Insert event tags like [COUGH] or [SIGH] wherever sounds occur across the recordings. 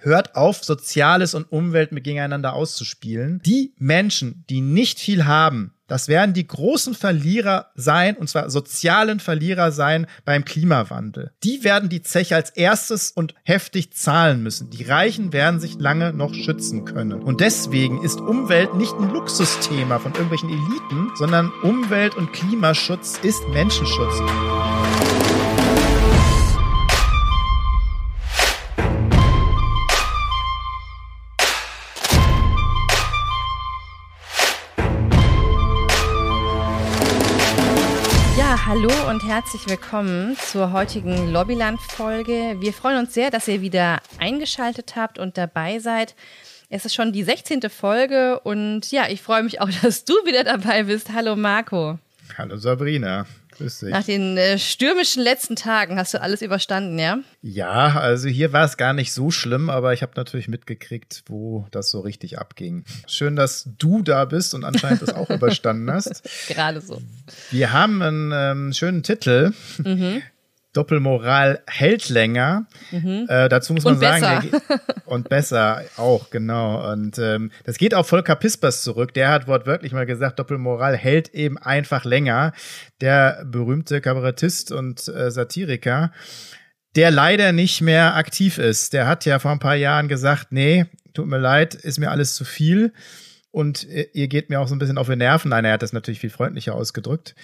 hört auf, Soziales und Umwelt gegeneinander auszuspielen. Die Menschen, die nicht viel haben, das werden die großen Verlierer sein, und zwar sozialen Verlierer sein beim Klimawandel. Die werden die Zeche als erstes und heftig zahlen müssen. Die Reichen werden sich lange noch schützen können. Und deswegen ist Umwelt nicht ein Luxusthema von irgendwelchen Eliten, sondern Umwelt- und Klimaschutz ist Menschenschutz. Hallo und herzlich willkommen zur heutigen Lobbyland-Folge. Wir freuen uns sehr, dass ihr wieder eingeschaltet habt und dabei seid. Es ist schon die 16. Folge und ja, ich freue mich auch, [LAUGHS] dass du wieder dabei bist. Hallo Marco. Hallo Sabrina. Grüß dich. Nach den äh, stürmischen letzten Tagen hast du alles überstanden, ja? Ja, also hier war es gar nicht so schlimm, aber ich habe natürlich mitgekriegt, wo das so richtig abging. Schön, dass du da bist und anscheinend das auch [LAUGHS] überstanden hast. Gerade so. Wir haben einen ähm, schönen Titel. Mhm. Doppelmoral hält länger. Mhm. Äh, dazu muss man und sagen, besser. [LAUGHS] und besser auch, genau. Und ähm, das geht auf Volker Pispers zurück. Der hat wortwörtlich mal gesagt, Doppelmoral hält eben einfach länger. Der berühmte Kabarettist und äh, Satiriker, der leider nicht mehr aktiv ist. Der hat ja vor ein paar Jahren gesagt, nee, tut mir leid, ist mir alles zu viel. Und äh, ihr geht mir auch so ein bisschen auf die Nerven. Nein, er hat das natürlich viel freundlicher ausgedrückt.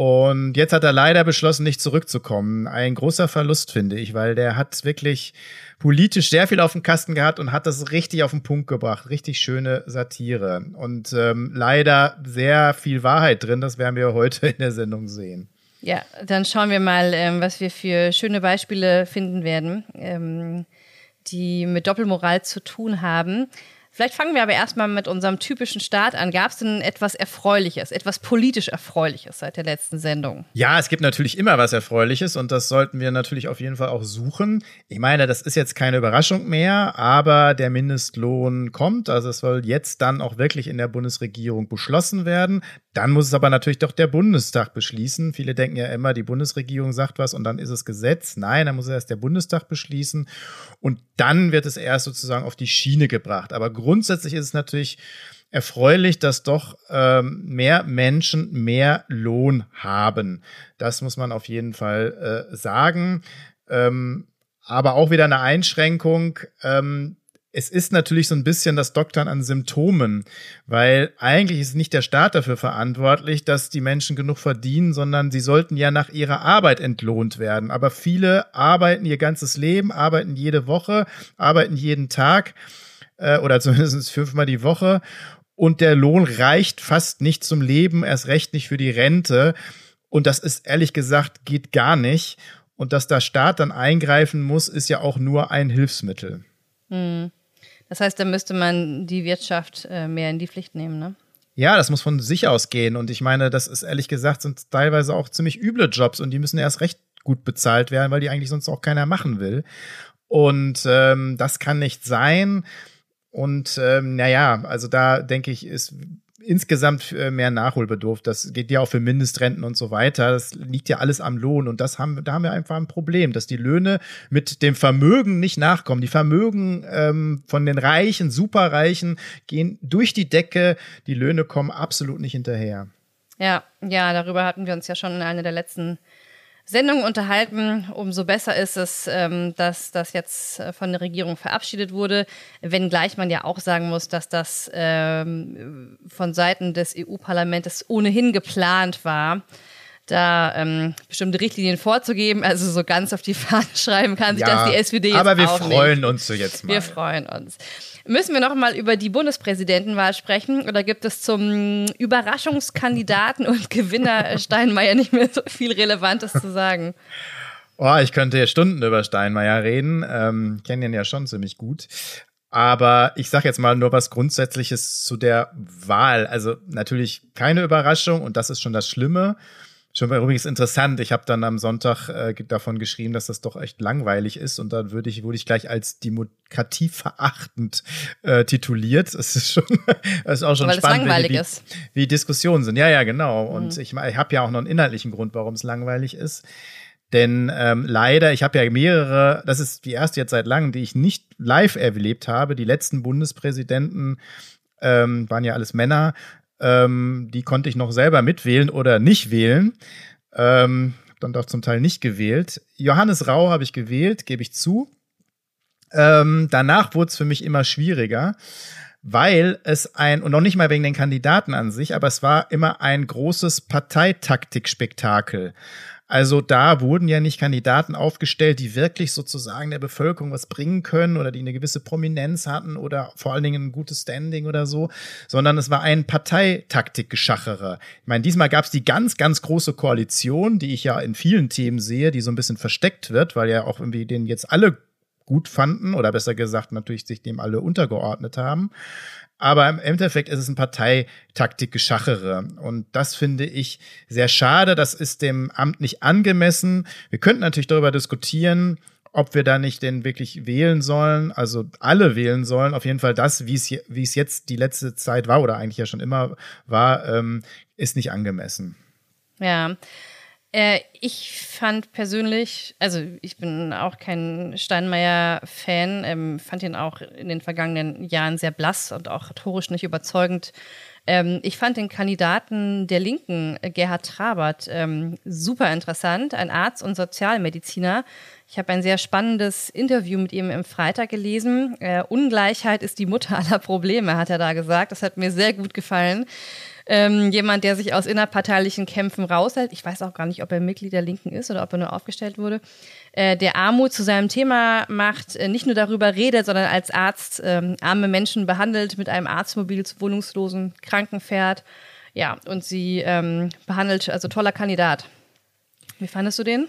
Und jetzt hat er leider beschlossen, nicht zurückzukommen. Ein großer Verlust, finde ich, weil der hat wirklich politisch sehr viel auf dem Kasten gehabt und hat das richtig auf den Punkt gebracht. Richtig schöne Satire. Und ähm, leider sehr viel Wahrheit drin. Das werden wir heute in der Sendung sehen. Ja, dann schauen wir mal, ähm, was wir für schöne Beispiele finden werden, ähm, die mit Doppelmoral zu tun haben. Vielleicht fangen wir aber erstmal mit unserem typischen Start an. Gab es denn etwas Erfreuliches, etwas politisch Erfreuliches seit der letzten Sendung? Ja, es gibt natürlich immer was Erfreuliches und das sollten wir natürlich auf jeden Fall auch suchen. Ich meine, das ist jetzt keine Überraschung mehr, aber der Mindestlohn kommt. Also es soll jetzt dann auch wirklich in der Bundesregierung beschlossen werden. Dann muss es aber natürlich doch der Bundestag beschließen. Viele denken ja immer, die Bundesregierung sagt was und dann ist es Gesetz. Nein, dann muss erst der Bundestag beschließen und dann wird es erst sozusagen auf die Schiene gebracht. Aber grundsätzlich ist es natürlich erfreulich, dass doch ähm, mehr Menschen mehr Lohn haben. Das muss man auf jeden Fall äh, sagen. Ähm, aber auch wieder eine Einschränkung. Ähm, es ist natürlich so ein bisschen das Doktern an Symptomen, weil eigentlich ist nicht der Staat dafür verantwortlich, dass die Menschen genug verdienen, sondern sie sollten ja nach ihrer Arbeit entlohnt werden. Aber viele arbeiten ihr ganzes Leben, arbeiten jede Woche, arbeiten jeden Tag äh, oder [LAUGHS] zumindest fünfmal die Woche. Und der Lohn reicht fast nicht zum Leben, erst recht nicht für die Rente. Und das ist ehrlich gesagt, geht gar nicht. Und dass der Staat dann eingreifen muss, ist ja auch nur ein Hilfsmittel. Hm. Das heißt, da müsste man die Wirtschaft äh, mehr in die Pflicht nehmen, ne? Ja, das muss von sich aus gehen. Und ich meine, das ist ehrlich gesagt, sind teilweise auch ziemlich üble Jobs und die müssen erst recht gut bezahlt werden, weil die eigentlich sonst auch keiner machen will. Und ähm, das kann nicht sein. Und ähm, naja, also da denke ich, ist insgesamt äh, mehr Nachholbedarf. Das geht ja auch für Mindestrenten und so weiter. Das liegt ja alles am Lohn. Und das haben, da haben wir einfach ein Problem, dass die Löhne mit dem Vermögen nicht nachkommen. Die Vermögen ähm, von den Reichen, Superreichen gehen durch die Decke. Die Löhne kommen absolut nicht hinterher. Ja, ja, darüber hatten wir uns ja schon in einer der letzten Sendung unterhalten, umso besser ist es, ähm, dass das jetzt äh, von der Regierung verabschiedet wurde, wenngleich man ja auch sagen muss, dass das ähm, von Seiten des EU-Parlaments ohnehin geplant war da ähm, bestimmte Richtlinien vorzugeben. Also so ganz auf die Fahne [LAUGHS] schreiben kann sich ja, das die SPD jetzt aber wir freuen uns so jetzt mal. Wir freuen uns. Müssen wir noch mal über die Bundespräsidentenwahl sprechen oder gibt es zum Überraschungskandidaten und Gewinner [LAUGHS] Steinmeier nicht mehr so viel Relevantes zu sagen? [LAUGHS] Oh, ich könnte ja Stunden über Steinmeier reden. Ähm, kenne ihn ja schon ziemlich gut. Aber ich sage jetzt mal nur was Grundsätzliches zu der Wahl. Also natürlich keine Überraschung und das ist schon das Schlimme. Schon mal übrigens interessant. Ich habe dann am Sonntag äh, davon geschrieben, dass das doch echt langweilig ist und dann würde ich, wurde ich gleich als demokratieverachtend äh, tituliert. [LAUGHS] Das ist schon, das ist auch schon Weil spannend, langweilig wie, ist. wie Diskussionen sind. Ja, ja, genau. Und mhm. ich, ich habe ja auch noch einen inhaltlichen Grund, warum es langweilig ist. Denn ähm, leider, ich habe ja mehrere, das ist die erste jetzt seit langem, die ich nicht live erlebt habe. Die letzten Bundespräsidenten ähm, waren ja alles Männer. Ähm, die konnte ich noch selber mitwählen oder nicht wählen. Ähm, dann doch zum Teil nicht gewählt. Johannes Rau habe ich gewählt, gebe ich zu. Ähm, danach wurde es für mich immer schwieriger, weil es ein, und noch nicht mal wegen den Kandidaten an sich, aber es war immer ein großes Parteitaktikspektakel. Also da wurden ja nicht Kandidaten aufgestellt, die wirklich sozusagen der Bevölkerung was bringen können oder die eine gewisse Prominenz hatten oder vor allen Dingen ein gutes Standing oder so, sondern es war ein Parteitaktikgeschachere. Ich meine, diesmal gab es die ganz, ganz große Koalition, die ich ja in vielen Themen sehe, die so ein bisschen versteckt wird, weil ja auch irgendwie den jetzt alle gut fanden oder besser gesagt natürlich sich dem alle untergeordnet haben. Aber im Endeffekt ist es ein Parteitaktik-Geschachere. Und das finde ich sehr schade. Das ist dem Amt nicht angemessen. Wir könnten natürlich darüber diskutieren, ob wir da nicht den wirklich wählen sollen, also alle wählen sollen. Auf jeden Fall das, wie es, wie es jetzt die letzte Zeit war oder eigentlich ja schon immer war, ähm, ist nicht angemessen. Ja, äh, ich fand persönlich, also ich bin auch kein Steinmeier-Fan, ähm, fand ihn auch in den vergangenen Jahren sehr blass und auch rhetorisch nicht überzeugend. Ähm, ich fand den Kandidaten der Linken, äh, Gerhard Trabert, ähm, super interessant, ein Arzt und Sozialmediziner. Ich habe ein sehr spannendes Interview mit ihm im Freitag gelesen. Äh, Ungleichheit ist die Mutter aller Probleme, hat er da gesagt. Das hat mir sehr gut gefallen ähm, jemand, der sich aus innerparteilichen Kämpfen raushält. Ich weiß auch gar nicht, ob er Mitglied der Linken ist oder ob er nur aufgestellt wurde. Äh, der Armut zu seinem Thema macht, äh, nicht nur darüber redet, sondern als Arzt ähm, arme Menschen behandelt, mit einem Arztmobil zu wohnungslosen Kranken fährt. Ja, und sie ähm, behandelt, also toller Kandidat. Wie fandest du den?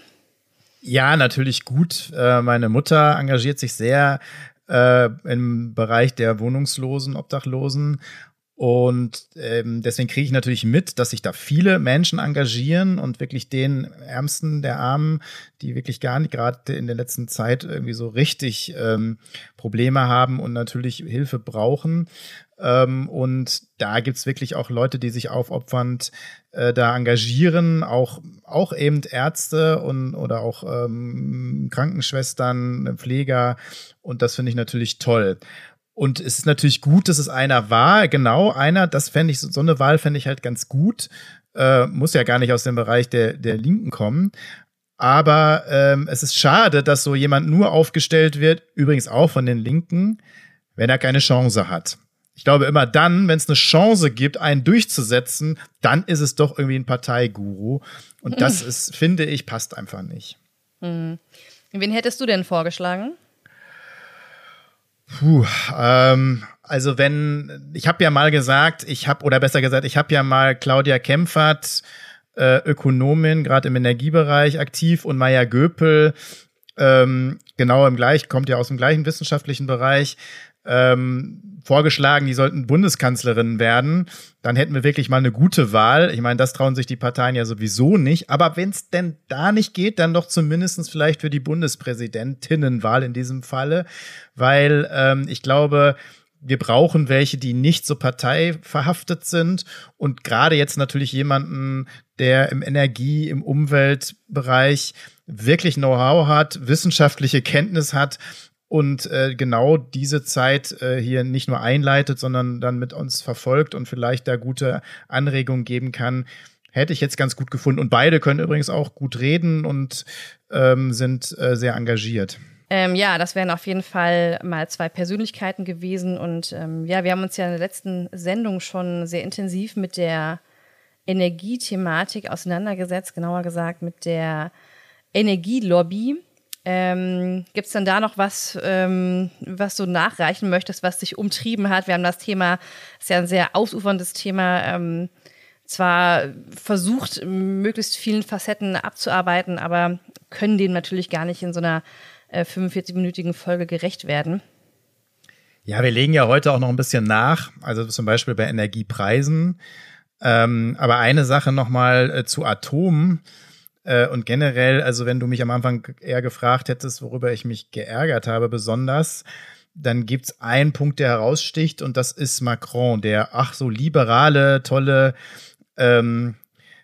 Ja, natürlich gut. Äh, meine Mutter engagiert sich sehr äh, im Bereich der Wohnungslosen, Obdachlosen und ähm, deswegen kriege ich natürlich mit, dass sich da viele Menschen engagieren und wirklich den Ärmsten der Armen, die wirklich gar nicht gerade in der letzten Zeit irgendwie so richtig ähm, Probleme haben und natürlich Hilfe brauchen. Ähm, und da gibt's wirklich auch Leute, die sich aufopfernd äh, da engagieren, auch, auch eben Ärzte und oder auch ähm, Krankenschwestern, Pfleger. Und das finde ich natürlich toll. Und es ist natürlich gut, dass es einer war, genau einer. Das fände ich, so eine Wahl fände ich halt ganz gut. Äh, muss ja gar nicht aus dem Bereich der, der Linken kommen. Aber ähm, es ist schade, dass so jemand nur aufgestellt wird, übrigens auch von den Linken, wenn er keine Chance hat. Ich glaube, immer dann, wenn es eine Chance gibt, einen durchzusetzen, dann ist es doch irgendwie ein Parteiguru. Und das ist, finde ich, passt einfach nicht. Mhm. Wen hättest du denn vorgeschlagen? Puh, ähm, also wenn, ich habe ja mal gesagt, ich habe, oder besser gesagt, ich habe ja mal Claudia Kempfert, äh, Ökonomin, gerade im Energiebereich aktiv, und Maya Göpel, ähm, genau im gleich, kommt ja aus dem gleichen wissenschaftlichen Bereich, ähm, vorgeschlagen, die sollten Bundeskanzlerin werden, dann hätten wir wirklich mal eine gute Wahl. Ich meine, das trauen sich die Parteien ja sowieso nicht. Aber wenn es denn da nicht geht, dann doch zumindestens vielleicht für die Bundespräsidentinnenwahl in diesem Falle, weil ähm, ich glaube, wir brauchen welche, die nicht so parteiverhaftet sind und gerade jetzt natürlich jemanden, der im Energie-, im Umweltbereich wirklich Know-how hat, wissenschaftliche Kenntnis hat und äh, genau diese Zeit äh, hier nicht nur einleitet, sondern dann mit uns verfolgt und vielleicht da gute Anregungen geben kann, hätte ich jetzt ganz gut gefunden. Und beide können übrigens auch gut reden und ähm, sind äh, sehr engagiert. Ähm, ja, das wären auf jeden Fall mal zwei Persönlichkeiten gewesen. Und ähm, ja, wir haben uns ja in der letzten Sendung schon sehr intensiv mit der Energiethematik auseinandergesetzt, genauer gesagt mit der Energielobby. Ähm, Gibt es denn da noch was, ähm, was du nachreichen möchtest, was dich umtrieben hat? Wir haben das Thema, ist ja ein sehr ausuferndes Thema, ähm, zwar versucht, möglichst vielen Facetten abzuarbeiten, aber können dem natürlich gar nicht in so einer äh, 45-minütigen Folge gerecht werden. Ja, wir legen ja heute auch noch ein bisschen nach, also zum Beispiel bei Energiepreisen. Ähm, aber eine Sache nochmal äh, zu Atomen. Äh, und generell, also wenn du mich am Anfang eher gefragt hättest, worüber ich mich geärgert habe, besonders, dann gibt's einen Punkt, der heraussticht, und das ist Macron, der ach so liberale, tolle ähm,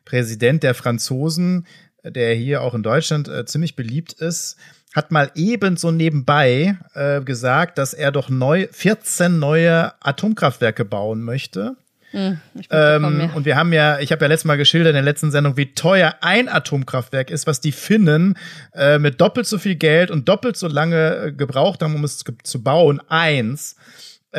Präsident der Franzosen, der hier auch in Deutschland äh, ziemlich beliebt ist, hat mal ebenso nebenbei äh, gesagt, dass er doch neu 14 neue Atomkraftwerke bauen möchte. Hm, ähm, und wir haben ja, ich habe ja letztes Mal geschildert in der letzten Sendung, wie teuer ein Atomkraftwerk ist, was die Finnen äh, mit doppelt so viel Geld und doppelt so lange äh, gebraucht haben, um es zu bauen. Eins.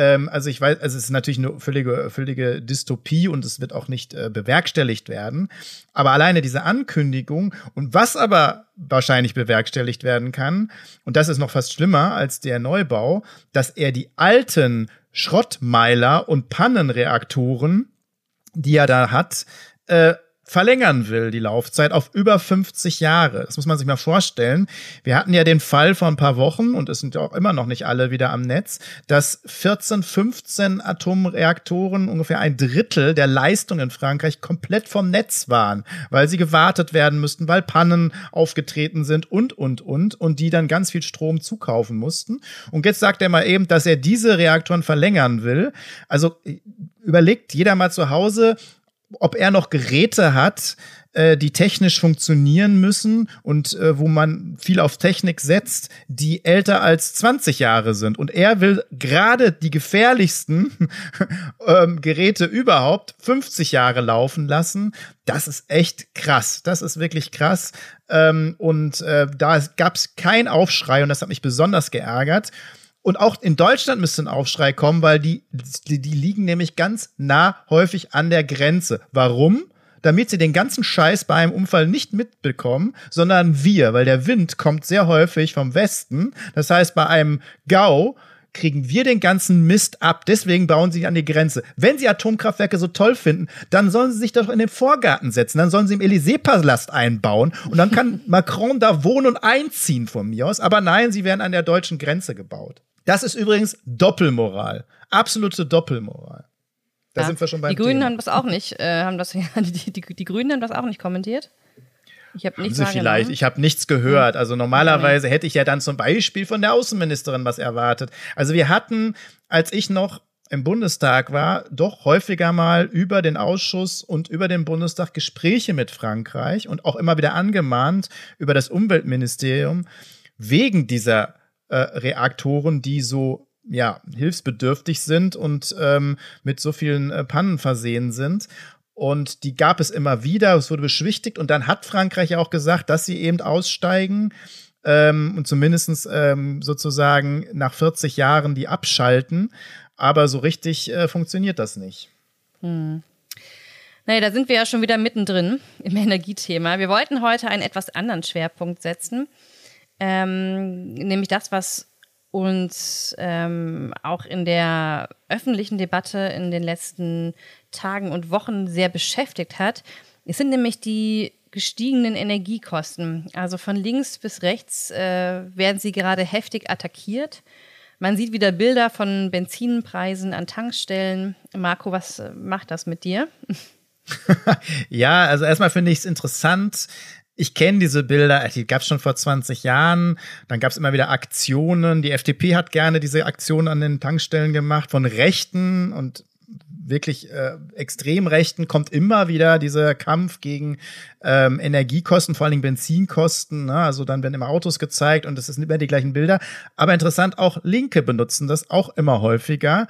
Ähm, also ich weiß, also es ist natürlich eine völlige, völlige Dystopie und es wird auch nicht äh, bewerkstelligt werden. Aber alleine diese Ankündigung und was aber wahrscheinlich bewerkstelligt werden kann, und das ist noch fast schlimmer als der Neubau, dass er die alten Schrottmeiler und Pannenreaktoren, die er da hat, äh, verlängern will, die Laufzeit auf über 50 Jahre. Das muss man sich mal vorstellen. Wir hatten ja den Fall vor ein paar Wochen, und es sind ja auch immer noch nicht alle wieder am Netz, dass 14, 15 Atomreaktoren, ungefähr ein Drittel der Leistung in Frankreich, komplett vom Netz waren, weil sie gewartet werden müssten, weil Pannen aufgetreten sind und, und, und, und die dann ganz viel Strom zukaufen mussten. Und jetzt sagt er mal eben, dass er diese Reaktoren verlängern will. Also überlegt jeder mal zu Hause, ob er noch Geräte hat, äh, die technisch funktionieren müssen und äh, wo man viel auf Technik setzt, die älter als 20 Jahre sind. Und er will gerade die gefährlichsten [LAUGHS] ähm, Geräte überhaupt 50 Jahre laufen lassen. Das ist echt krass. Das ist wirklich krass. Ähm, und äh, da gab es keinen Aufschrei und das hat mich besonders geärgert. Und auch in Deutschland müsste ein Aufschrei kommen, weil die, die, die liegen nämlich ganz nah häufig an der Grenze. Warum? Damit sie den ganzen Scheiß bei einem Unfall nicht mitbekommen, sondern wir, weil der Wind kommt sehr häufig vom Westen. Das heißt, bei einem Gau kriegen wir den ganzen Mist ab. Deswegen bauen sie an die Grenze. Wenn sie Atomkraftwerke so toll finden, dann sollen sie sich doch in den Vorgarten setzen. Dann sollen sie im Élysée-Palast einbauen. Und dann kann [LAUGHS] Macron da wohnen und einziehen von mir aus. Aber nein, sie werden an der deutschen Grenze gebaut. Das ist übrigens Doppelmoral. Absolute Doppelmoral. Da ja, sind wir schon beim Die Grünen Thema. haben das auch nicht, äh, haben das, [LAUGHS] ja, die, die, die Grünen haben das auch nicht kommentiert. Ich habe nichts vielleicht. Ich habe nichts gehört. Also normalerweise hätte ich ja dann zum Beispiel von der Außenministerin was erwartet. Also wir hatten, als ich noch im Bundestag war, doch häufiger mal über den Ausschuss und über den Bundestag Gespräche mit Frankreich und auch immer wieder angemahnt über das Umweltministerium wegen dieser äh, Reaktoren, die so ja, hilfsbedürftig sind und ähm, mit so vielen äh, Pannen versehen sind. Und die gab es immer wieder, es wurde beschwichtigt und dann hat Frankreich auch gesagt, dass sie eben aussteigen ähm, und zumindest ähm, sozusagen nach 40 Jahren die abschalten. Aber so richtig äh, funktioniert das nicht. Hm. Naja, da sind wir ja schon wieder mittendrin im Energiethema. Wir wollten heute einen etwas anderen Schwerpunkt setzen ähm, nämlich das, was uns ähm, auch in der öffentlichen Debatte in den letzten Tagen und Wochen sehr beschäftigt hat. Es sind nämlich die gestiegenen Energiekosten. Also von links bis rechts äh, werden sie gerade heftig attackiert. Man sieht wieder Bilder von Benzinpreisen an Tankstellen. Marco, was äh, macht das mit dir? [LAUGHS] ja, also erstmal finde ich es interessant, ich kenne diese Bilder, die gab es schon vor 20 Jahren. Dann gab es immer wieder Aktionen. Die FDP hat gerne diese Aktionen an den Tankstellen gemacht von Rechten und wirklich äh, extrem Rechten kommt immer wieder dieser Kampf gegen ähm, Energiekosten, vor allen Dingen Benzinkosten. Ne? Also dann werden immer Autos gezeigt und es sind immer die gleichen Bilder. Aber interessant, auch Linke benutzen das auch immer häufiger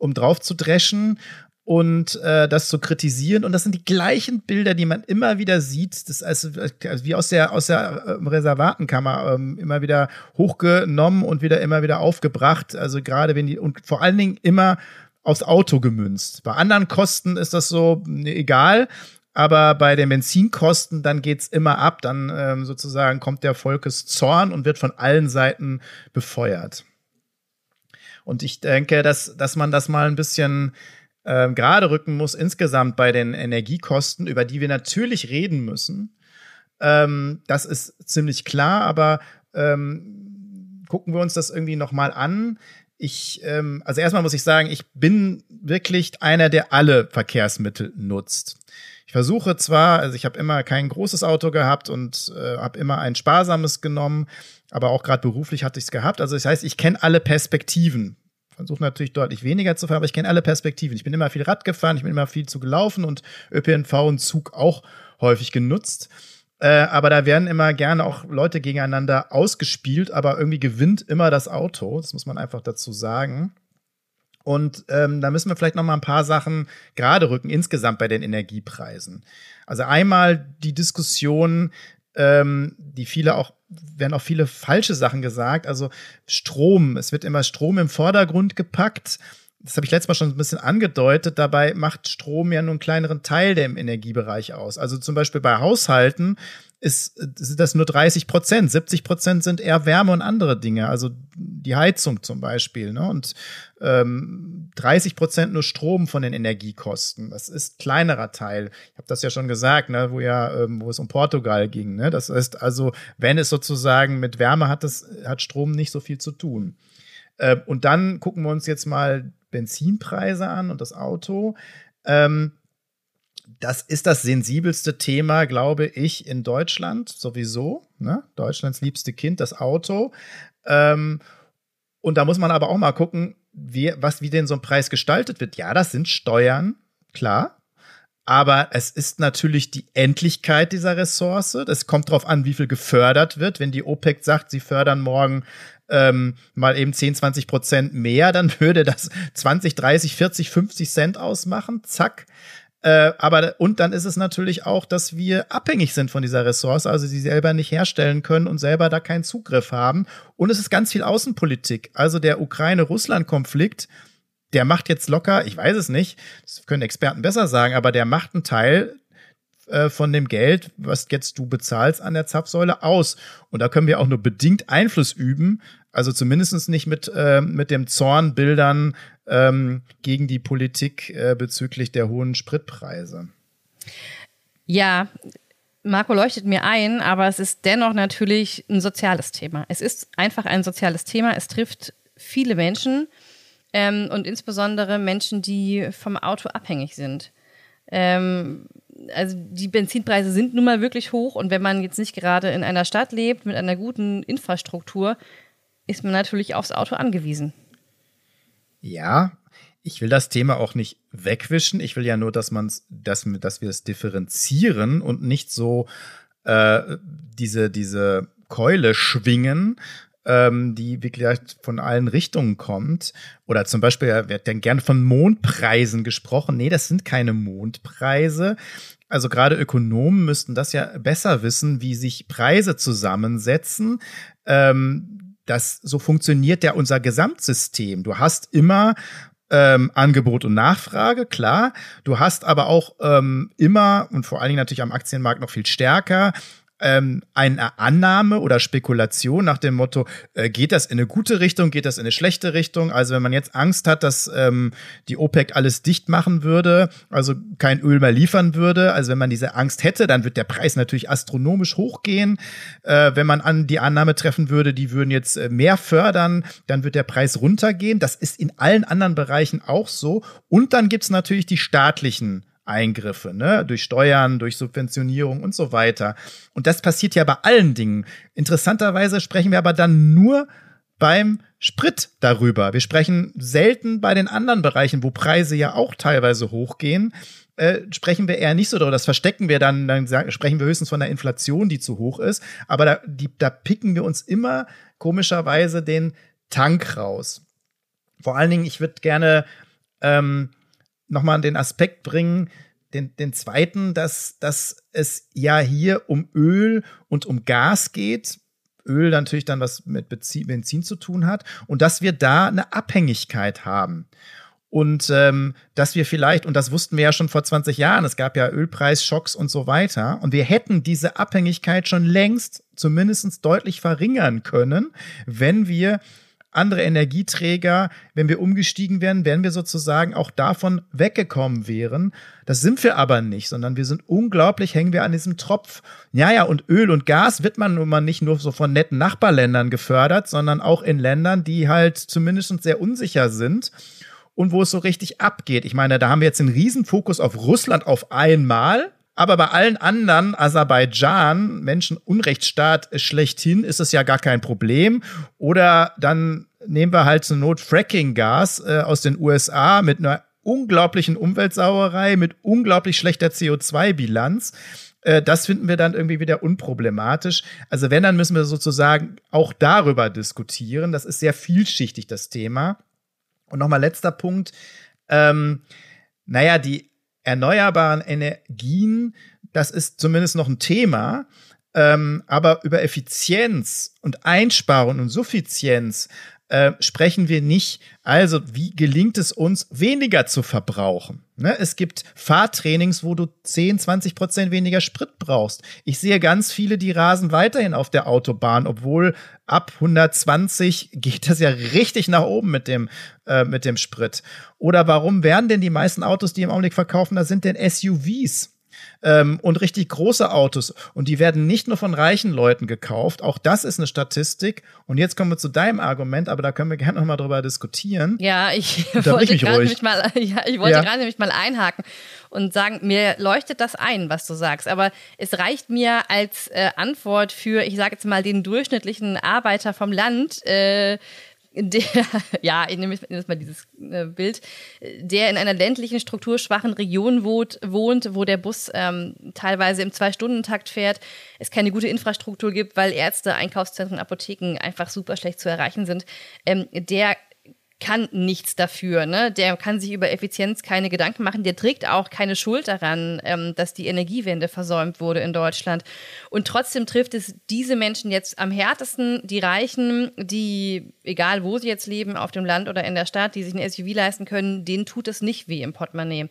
um drauf zu dreschen und äh, das zu kritisieren. Und das sind die gleichen Bilder, die man immer wieder sieht. Das ist also, also wie aus der, aus der äh, Reservatenkammer ähm, immer wieder hochgenommen und wieder immer wieder aufgebracht. Also gerade wenn die, und vor allen Dingen immer aufs Auto gemünzt. Bei anderen Kosten ist das so nee, egal. Aber bei den Benzinkosten, dann geht's immer ab. Dann ähm, sozusagen kommt der Volkeszorn und wird von allen Seiten befeuert. Und ich denke, dass, dass man das mal ein bisschen ähm, gerade rücken muss insgesamt bei den Energiekosten, über die wir natürlich reden müssen. Ähm, das ist ziemlich klar, aber ähm, gucken wir uns das irgendwie noch mal an. Ich, ähm, also erstmal muss ich sagen, ich bin wirklich einer, der alle Verkehrsmittel nutzt. Ich versuche zwar, also ich habe immer kein großes Auto gehabt und äh, habe immer ein sparsames genommen, aber auch gerade beruflich hatte ich es gehabt. Also das heißt, ich kenne alle Perspektiven versuche natürlich deutlich weniger zu fahren, aber ich kenne alle Perspektiven. Ich bin immer viel Rad gefahren, ich bin immer viel zu gelaufen und ÖPNV und Zug auch häufig genutzt. Äh, aber da werden immer gerne auch Leute gegeneinander ausgespielt, aber irgendwie gewinnt immer das Auto. Das muss man einfach dazu sagen. Und ähm, da müssen wir vielleicht noch mal ein paar Sachen gerade rücken insgesamt bei den Energiepreisen. Also einmal die Diskussion, ähm, die viele auch werden auch viele falsche Sachen gesagt. Also Strom, es wird immer Strom im Vordergrund gepackt. Das habe ich letztes Mal schon ein bisschen angedeutet. Dabei macht Strom ja nur einen kleineren Teil der im Energiebereich aus. Also zum Beispiel bei Haushalten ist, sind das nur 30 Prozent. 70 Prozent sind eher Wärme und andere Dinge, also die Heizung zum Beispiel. Ne? Und ähm, 30 Prozent nur Strom von den Energiekosten. Das ist kleinerer Teil. Ich habe das ja schon gesagt, ne? wo ja, ähm, wo es um Portugal ging. Ne? Das heißt also, wenn es sozusagen mit Wärme hat, das hat Strom nicht so viel zu tun. Äh, und dann gucken wir uns jetzt mal Benzinpreise an und das Auto. Ähm, das ist das sensibelste Thema, glaube ich, in Deutschland sowieso. Ne? Deutschlands liebste Kind, das Auto. Ähm, und da muss man aber auch mal gucken, wie, was, wie denn so ein Preis gestaltet wird. Ja, das sind Steuern, klar. Aber es ist natürlich die Endlichkeit dieser Ressource. Das kommt darauf an, wie viel gefördert wird. Wenn die OPEC sagt, sie fördern morgen ähm, mal eben 10, 20 Prozent mehr, dann [LAUGHS] würde das 20, 30, 40, 50 Cent ausmachen. Zack. Äh, aber und dann ist es natürlich auch, dass wir abhängig sind von dieser Ressource, also sie selber nicht herstellen können und selber da keinen Zugriff haben. Und es ist ganz viel Außenpolitik. Also der Ukraine-Russland-Konflikt, der macht jetzt locker, ich weiß es nicht, das können Experten besser sagen, aber der macht einen Teil äh, von dem Geld, was jetzt du bezahlst an der Zapfsäule aus. Und da können wir auch nur bedingt Einfluss üben, also zumindest nicht mit, äh, mit dem Zornbildern ähm, gegen die Politik äh, bezüglich der hohen Spritpreise. Ja, Marco leuchtet mir ein, aber es ist dennoch natürlich ein soziales Thema. Es ist einfach ein soziales Thema. Es trifft viele Menschen ähm, und insbesondere Menschen, die vom Auto abhängig sind. Ähm, also die Benzinpreise sind nun mal wirklich hoch und wenn man jetzt nicht gerade in einer Stadt lebt mit einer guten Infrastruktur, ist man natürlich aufs Auto angewiesen. Ja, ich will das Thema auch nicht wegwischen. Ich will ja nur, dass man dass, dass wir es differenzieren und nicht so äh, diese, diese Keule schwingen, ähm, die wirklich von allen Richtungen kommt. Oder zum Beispiel wird dann gerne von Mondpreisen gesprochen. Nee, das sind keine Mondpreise. Also gerade Ökonomen müssten das ja besser wissen, wie sich Preise zusammensetzen. Ähm, das so funktioniert ja unser Gesamtsystem. Du hast immer ähm, Angebot und Nachfrage, klar. Du hast aber auch ähm, immer und vor allen Dingen natürlich am Aktienmarkt noch viel stärker ähm, eine Annahme oder Spekulation nach dem Motto, äh, geht das in eine gute Richtung, geht das in eine schlechte Richtung? Also wenn man jetzt Angst hat, dass ähm, die OPEC alles dicht machen würde, also kein Öl mehr liefern würde, also wenn man diese Angst hätte, dann wird der Preis natürlich astronomisch hochgehen. Äh, wenn man an die Annahme treffen würde, die würden jetzt äh, mehr fördern, dann wird der Preis runtergehen. Das ist in allen anderen Bereichen auch so. Und dann gibt's natürlich die staatlichen Eingriffe, ne? durch Steuern, durch Subventionierung und so weiter. Und das passiert ja bei allen Dingen. Interessanterweise sprechen wir aber dann nur beim Sprit darüber. Wir sprechen selten bei den anderen Bereichen, wo Preise ja auch teilweise hochgehen. Äh, sprechen wir eher nicht so darüber. Das verstecken wir dann, dann sagen, sprechen wir höchstens von der Inflation, die zu hoch ist. Aber da, die, da picken wir uns immer komischerweise den Tank raus. Vor allen Dingen, ich würde gerne ähm, nochmal den Aspekt bringen, den, den zweiten, dass, dass es ja hier um Öl und um Gas geht. Öl natürlich dann was mit Benzin zu tun hat und dass wir da eine Abhängigkeit haben. Und ähm, dass wir vielleicht, und das wussten wir ja schon vor 20 Jahren, es gab ja Ölpreisschocks und so weiter, und wir hätten diese Abhängigkeit schon längst zumindest deutlich verringern können, wenn wir andere Energieträger, wenn wir umgestiegen wären, wären wir sozusagen auch davon weggekommen wären. Das sind wir aber nicht, sondern wir sind unglaublich, hängen wir an diesem Tropf. Ja, ja, und Öl und Gas wird man nun mal nicht nur so von netten Nachbarländern gefördert, sondern auch in Ländern, die halt zumindest sehr unsicher sind und wo es so richtig abgeht. Ich meine, da haben wir jetzt einen Riesenfokus auf Russland auf einmal. Aber bei allen anderen, Aserbaidschan, Menschenunrechtsstaat schlechthin, ist es ja gar kein Problem. Oder dann nehmen wir halt zur Not Fracking-Gas äh, aus den USA mit einer unglaublichen Umweltsauerei, mit unglaublich schlechter CO2-Bilanz. Äh, das finden wir dann irgendwie wieder unproblematisch. Also wenn, dann müssen wir sozusagen auch darüber diskutieren. Das ist sehr vielschichtig, das Thema. Und nochmal letzter Punkt. Ähm, naja, die erneuerbaren Energien, das ist zumindest noch ein Thema. Ähm, aber über Effizienz und Einsparung und Suffizienz äh, sprechen wir nicht. Also, wie gelingt es uns, weniger zu verbrauchen? Ne? Es gibt Fahrtrainings, wo du 10, 20 Prozent weniger Sprit brauchst. Ich sehe ganz viele, die rasen weiterhin auf der Autobahn, obwohl ab 120 geht das ja richtig nach oben mit dem, äh, mit dem Sprit. Oder warum werden denn die meisten Autos, die im Augenblick verkaufen, da sind denn SUVs? Ähm, und richtig große Autos. Und die werden nicht nur von reichen Leuten gekauft. Auch das ist eine Statistik. Und jetzt kommen wir zu deinem Argument, aber da können wir [LAUGHS] gerne noch mal drüber diskutieren. Ja, ich wollte gerade nämlich mal, [LAUGHS] ja, ich wollte ja. gerade nämlich mal einhaken und sagen, mir leuchtet das ein, was du sagst. Aber es reicht mir als äh, Antwort für, ich sage jetzt mal, den durchschnittlichen Arbeiter vom Land, äh, der, [LAUGHS] ja, ich nehme jetzt mal dieses äh, Bild, der in einer ländlichen, strukturschwachen Region wohnt, wohnt wo der Bus ähm, teilweise im Zwei-Stunden-Takt fährt, es keine gute Infrastruktur gibt, weil Ärzte, Einkaufszentren, Apotheken einfach super schlecht zu erreichen sind, ähm, der kann nichts dafür. Ne? Der kann sich über Effizienz keine Gedanken machen. Der trägt auch keine Schuld daran, ähm, dass die Energiewende versäumt wurde in Deutschland. Und trotzdem trifft es diese Menschen jetzt am härtesten, die Reichen, die, egal wo sie jetzt leben, auf dem Land oder in der Stadt, die sich ein SUV leisten können, denen tut es nicht weh im Portemonnaie.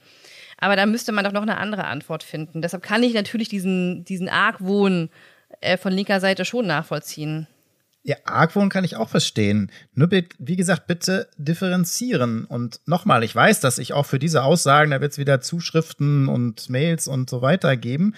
Aber da müsste man doch noch eine andere Antwort finden. Deshalb kann ich natürlich diesen, diesen Argwohn äh, von linker Seite schon nachvollziehen. Ja, Argwohn kann ich auch verstehen. Nur, wie gesagt, bitte differenzieren. Und nochmal, ich weiß, dass ich auch für diese Aussagen, da wird es wieder Zuschriften und Mails und so weiter geben.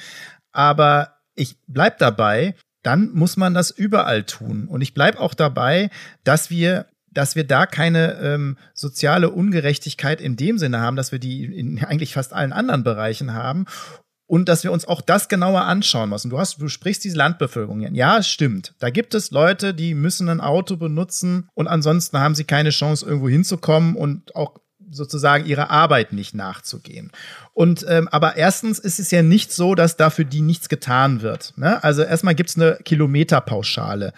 Aber ich bleib dabei, dann muss man das überall tun. Und ich bleib auch dabei, dass wir dass wir da keine ähm, soziale Ungerechtigkeit in dem Sinne haben, dass wir die in eigentlich fast allen anderen Bereichen haben und dass wir uns auch das genauer anschauen müssen. Du hast, du sprichst diese Landbevölkerung. Ja, es stimmt. Da gibt es Leute, die müssen ein Auto benutzen und ansonsten haben sie keine Chance, irgendwo hinzukommen und auch sozusagen ihrer Arbeit nicht nachzugehen. Und ähm, aber erstens ist es ja nicht so, dass dafür die nichts getan wird. Ne? Also erstmal gibt es eine Kilometerpauschale.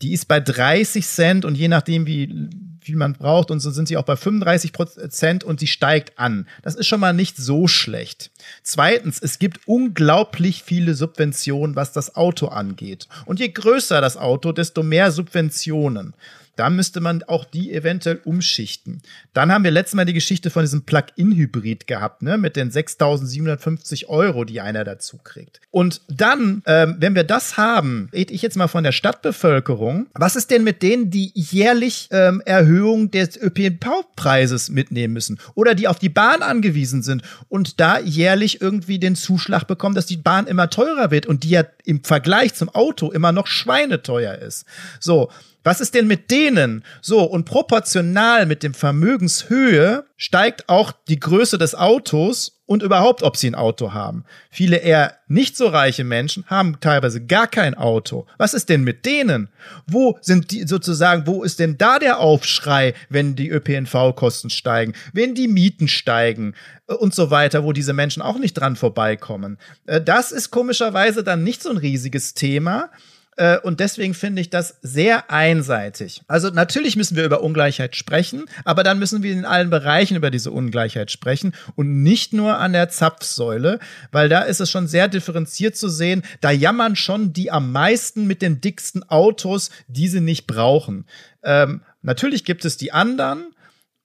Die ist bei 30 Cent und je nachdem, wie viel man braucht. Und so sind sie auch bei 35 Prozent und sie steigt an. Das ist schon mal nicht so schlecht. Zweitens, es gibt unglaublich viele Subventionen, was das Auto angeht. Und je größer das Auto, desto mehr Subventionen. Da müsste man auch die eventuell umschichten. Dann haben wir letztes Mal die Geschichte von diesem Plug-in-Hybrid gehabt, ne, mit den 6.750 Euro, die einer dazu kriegt. Und dann, ähm, wenn wir das haben, rede ich jetzt mal von der Stadtbevölkerung. Was ist denn mit denen, die jährlich ähm, Erhöhung des ÖPNV-Preises mitnehmen müssen oder die auf die Bahn angewiesen sind und da jährlich irgendwie den Zuschlag bekommen, dass die Bahn immer teurer wird und die ja im Vergleich zum Auto immer noch schweineteuer ist. So, was ist denn mit denen? So, und proportional mit dem Vermögenshöhe steigt auch die Größe des Autos und überhaupt, ob sie ein Auto haben. Viele eher nicht so reiche Menschen haben teilweise gar kein Auto. Was ist denn mit denen? Wo sind die sozusagen, wo ist denn da der Aufschrei, wenn die ÖPNV-Kosten steigen, wenn die Mieten steigen äh, und so weiter, wo diese Menschen auch nicht dran vorbeikommen? Äh, das ist komischerweise dann nicht so ein riesiges Thema. Äh, und deswegen finde ich das sehr einseitig. Also natürlich müssen wir über Ungleichheit sprechen, aber dann müssen wir in allen Bereichen über diese Ungleichheit sprechen und nicht nur an der Zapfsäule, weil da ist es schon sehr differenziert zu sehen. Da jammern schon die am meisten mit den dicksten Autos, die sie nicht brauchen. Ähm, natürlich gibt es die anderen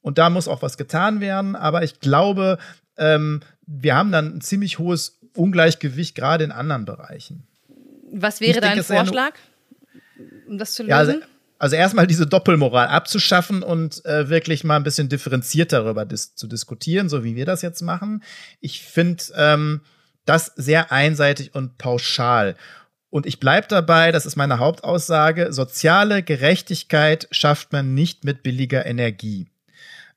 und da muss auch was getan werden, aber ich glaube, ähm, wir haben dann ein ziemlich hohes Ungleichgewicht gerade in anderen Bereichen. Was wäre dein Vorschlag, um das zu lösen? Ja, also, also, erstmal diese Doppelmoral abzuschaffen und äh, wirklich mal ein bisschen differenziert darüber dis zu diskutieren, so wie wir das jetzt machen. Ich finde ähm, das sehr einseitig und pauschal. Und ich bleibe dabei, das ist meine Hauptaussage, soziale Gerechtigkeit schafft man nicht mit billiger Energie.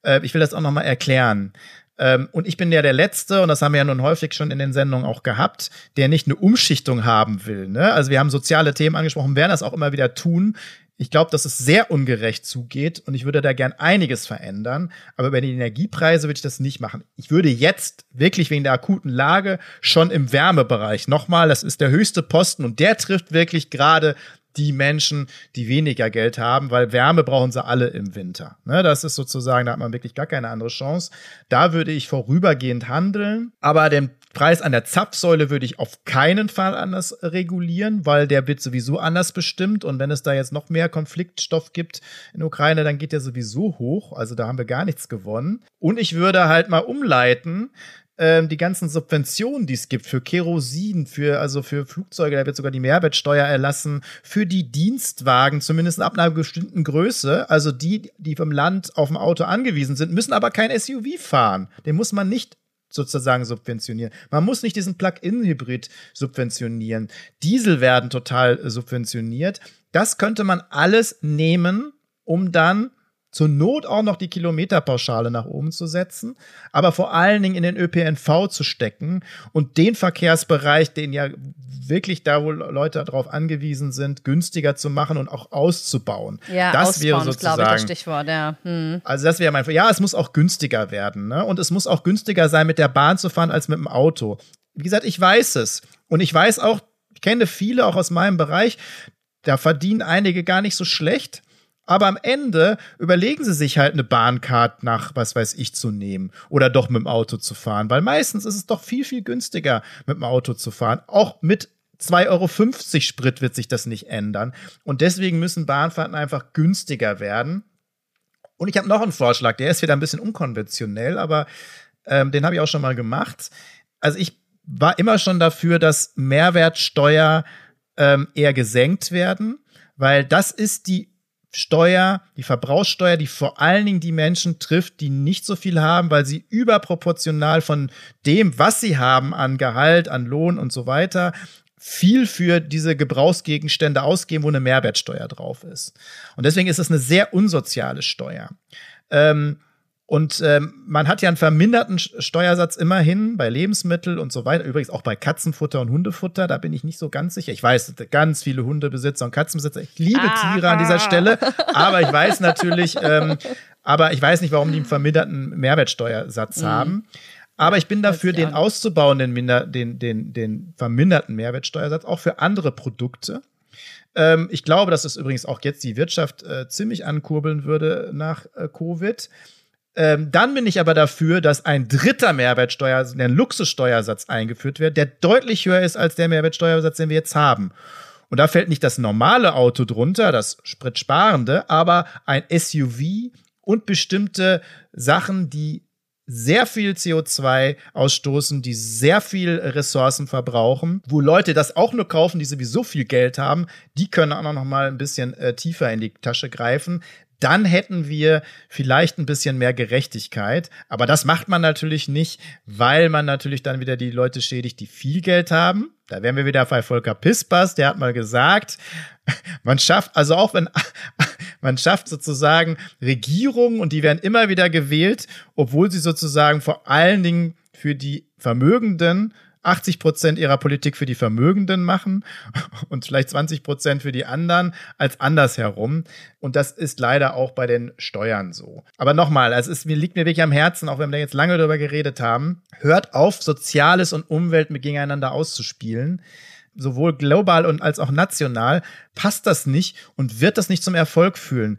Äh, ich will das auch noch mal erklären. Ähm, und ich bin ja der Letzte, und das haben wir ja nun häufig schon in den Sendungen auch gehabt, der nicht eine Umschichtung haben will. Ne? Also wir haben soziale Themen angesprochen, werden das auch immer wieder tun. Ich glaube, dass es sehr ungerecht zugeht und ich würde da gern einiges verändern. Aber bei den Energiepreisen würde ich das nicht machen. Ich würde jetzt wirklich wegen der akuten Lage schon im Wärmebereich nochmal, das ist der höchste Posten und der trifft wirklich gerade die Menschen, die weniger Geld haben, weil Wärme brauchen sie alle im Winter. Ne, das ist sozusagen, da hat man wirklich gar keine andere Chance. Da würde ich vorübergehend handeln, aber den Preis an der Zapfsäule würde ich auf keinen Fall anders regulieren, weil der wird sowieso anders bestimmt und wenn es da jetzt noch mehr Konfliktstoff gibt in Ukraine, dann geht der sowieso hoch. Also da haben wir gar nichts gewonnen. Und ich würde halt mal umleiten, ähm, die ganzen Subventionen, die es gibt für Kerosin, für also für Flugzeuge, da wird sogar die Mehrwertsteuer erlassen, für die Dienstwagen, zumindest ab einer bestimmten Größe, also die, die vom Land auf dem Auto angewiesen sind, müssen aber kein SUV fahren. Den muss man nicht sozusagen subventionieren. Man muss nicht diesen Plug-in-Hybrid subventionieren. Diesel werden total subventioniert. Das könnte man alles nehmen, um dann zur Not auch noch die Kilometerpauschale nach oben zu setzen, aber vor allen Dingen in den ÖPNV zu stecken und den Verkehrsbereich, den ja wirklich da, wo Leute darauf angewiesen sind, günstiger zu machen und auch auszubauen. Ja, das ausbauen wäre sozusagen glaube ich, das Stichwort, ja. Hm. also das wäre mein Ja, es muss auch günstiger werden, ne? Und es muss auch günstiger sein, mit der Bahn zu fahren als mit dem Auto. Wie gesagt, ich weiß es. Und ich weiß auch, ich kenne viele auch aus meinem Bereich, da verdienen einige gar nicht so schlecht. Aber am Ende überlegen sie sich halt eine Bahncard nach, was weiß ich, zu nehmen oder doch mit dem Auto zu fahren, weil meistens ist es doch viel, viel günstiger, mit dem Auto zu fahren. Auch mit 2,50 Euro Sprit wird sich das nicht ändern. Und deswegen müssen Bahnfahrten einfach günstiger werden. Und ich habe noch einen Vorschlag, der ist wieder ein bisschen unkonventionell, aber ähm, den habe ich auch schon mal gemacht. Also ich war immer schon dafür, dass Mehrwertsteuer ähm, eher gesenkt werden, weil das ist die Steuer, die Verbrauchssteuer, die vor allen Dingen die Menschen trifft, die nicht so viel haben, weil sie überproportional von dem, was sie haben an Gehalt, an Lohn und so weiter, viel für diese Gebrauchsgegenstände ausgeben, wo eine Mehrwertsteuer drauf ist. Und deswegen ist es eine sehr unsoziale Steuer. Ähm, und ähm, man hat ja einen verminderten Steuersatz immerhin bei Lebensmitteln und so weiter. Übrigens auch bei Katzenfutter und Hundefutter, da bin ich nicht so ganz sicher. Ich weiß, ganz viele Hundebesitzer und Katzenbesitzer, ich liebe Aha. Tiere an dieser Stelle, [LAUGHS] aber ich weiß natürlich, ähm, aber ich weiß nicht, warum die einen verminderten Mehrwertsteuersatz mhm. haben. Aber ich bin dafür, den auszubauen, den, minder, den, den, den verminderten Mehrwertsteuersatz, auch für andere Produkte. Ähm, ich glaube, dass es übrigens auch jetzt die Wirtschaft äh, ziemlich ankurbeln würde nach äh, Covid. Ähm, dann bin ich aber dafür, dass ein dritter Mehrwertsteuer, der Luxussteuersatz eingeführt wird, der deutlich höher ist als der Mehrwertsteuersatz, den wir jetzt haben. Und da fällt nicht das normale Auto drunter, das spritsparende, aber ein SUV und bestimmte Sachen, die sehr viel CO2 ausstoßen, die sehr viel Ressourcen verbrauchen, wo Leute das auch nur kaufen, die sowieso viel Geld haben, die können auch noch mal ein bisschen äh, tiefer in die Tasche greifen dann hätten wir vielleicht ein bisschen mehr Gerechtigkeit. Aber das macht man natürlich nicht, weil man natürlich dann wieder die Leute schädigt, die viel Geld haben. Da wären wir wieder bei Volker Pispas, der hat mal gesagt, [LAUGHS] man schafft, also auch wenn [LAUGHS] man schafft sozusagen Regierungen und die werden immer wieder gewählt, obwohl sie sozusagen vor allen Dingen für die Vermögenden 80 Prozent ihrer Politik für die Vermögenden machen [LAUGHS] und vielleicht 20 Prozent für die anderen als andersherum. Und das ist leider auch bei den Steuern so. Aber nochmal, es ist, mir liegt mir wirklich am Herzen, auch wenn wir jetzt lange darüber geredet haben, hört auf, Soziales und Umwelt mit gegeneinander auszuspielen sowohl global und als auch national, passt das nicht und wird das nicht zum Erfolg fühlen.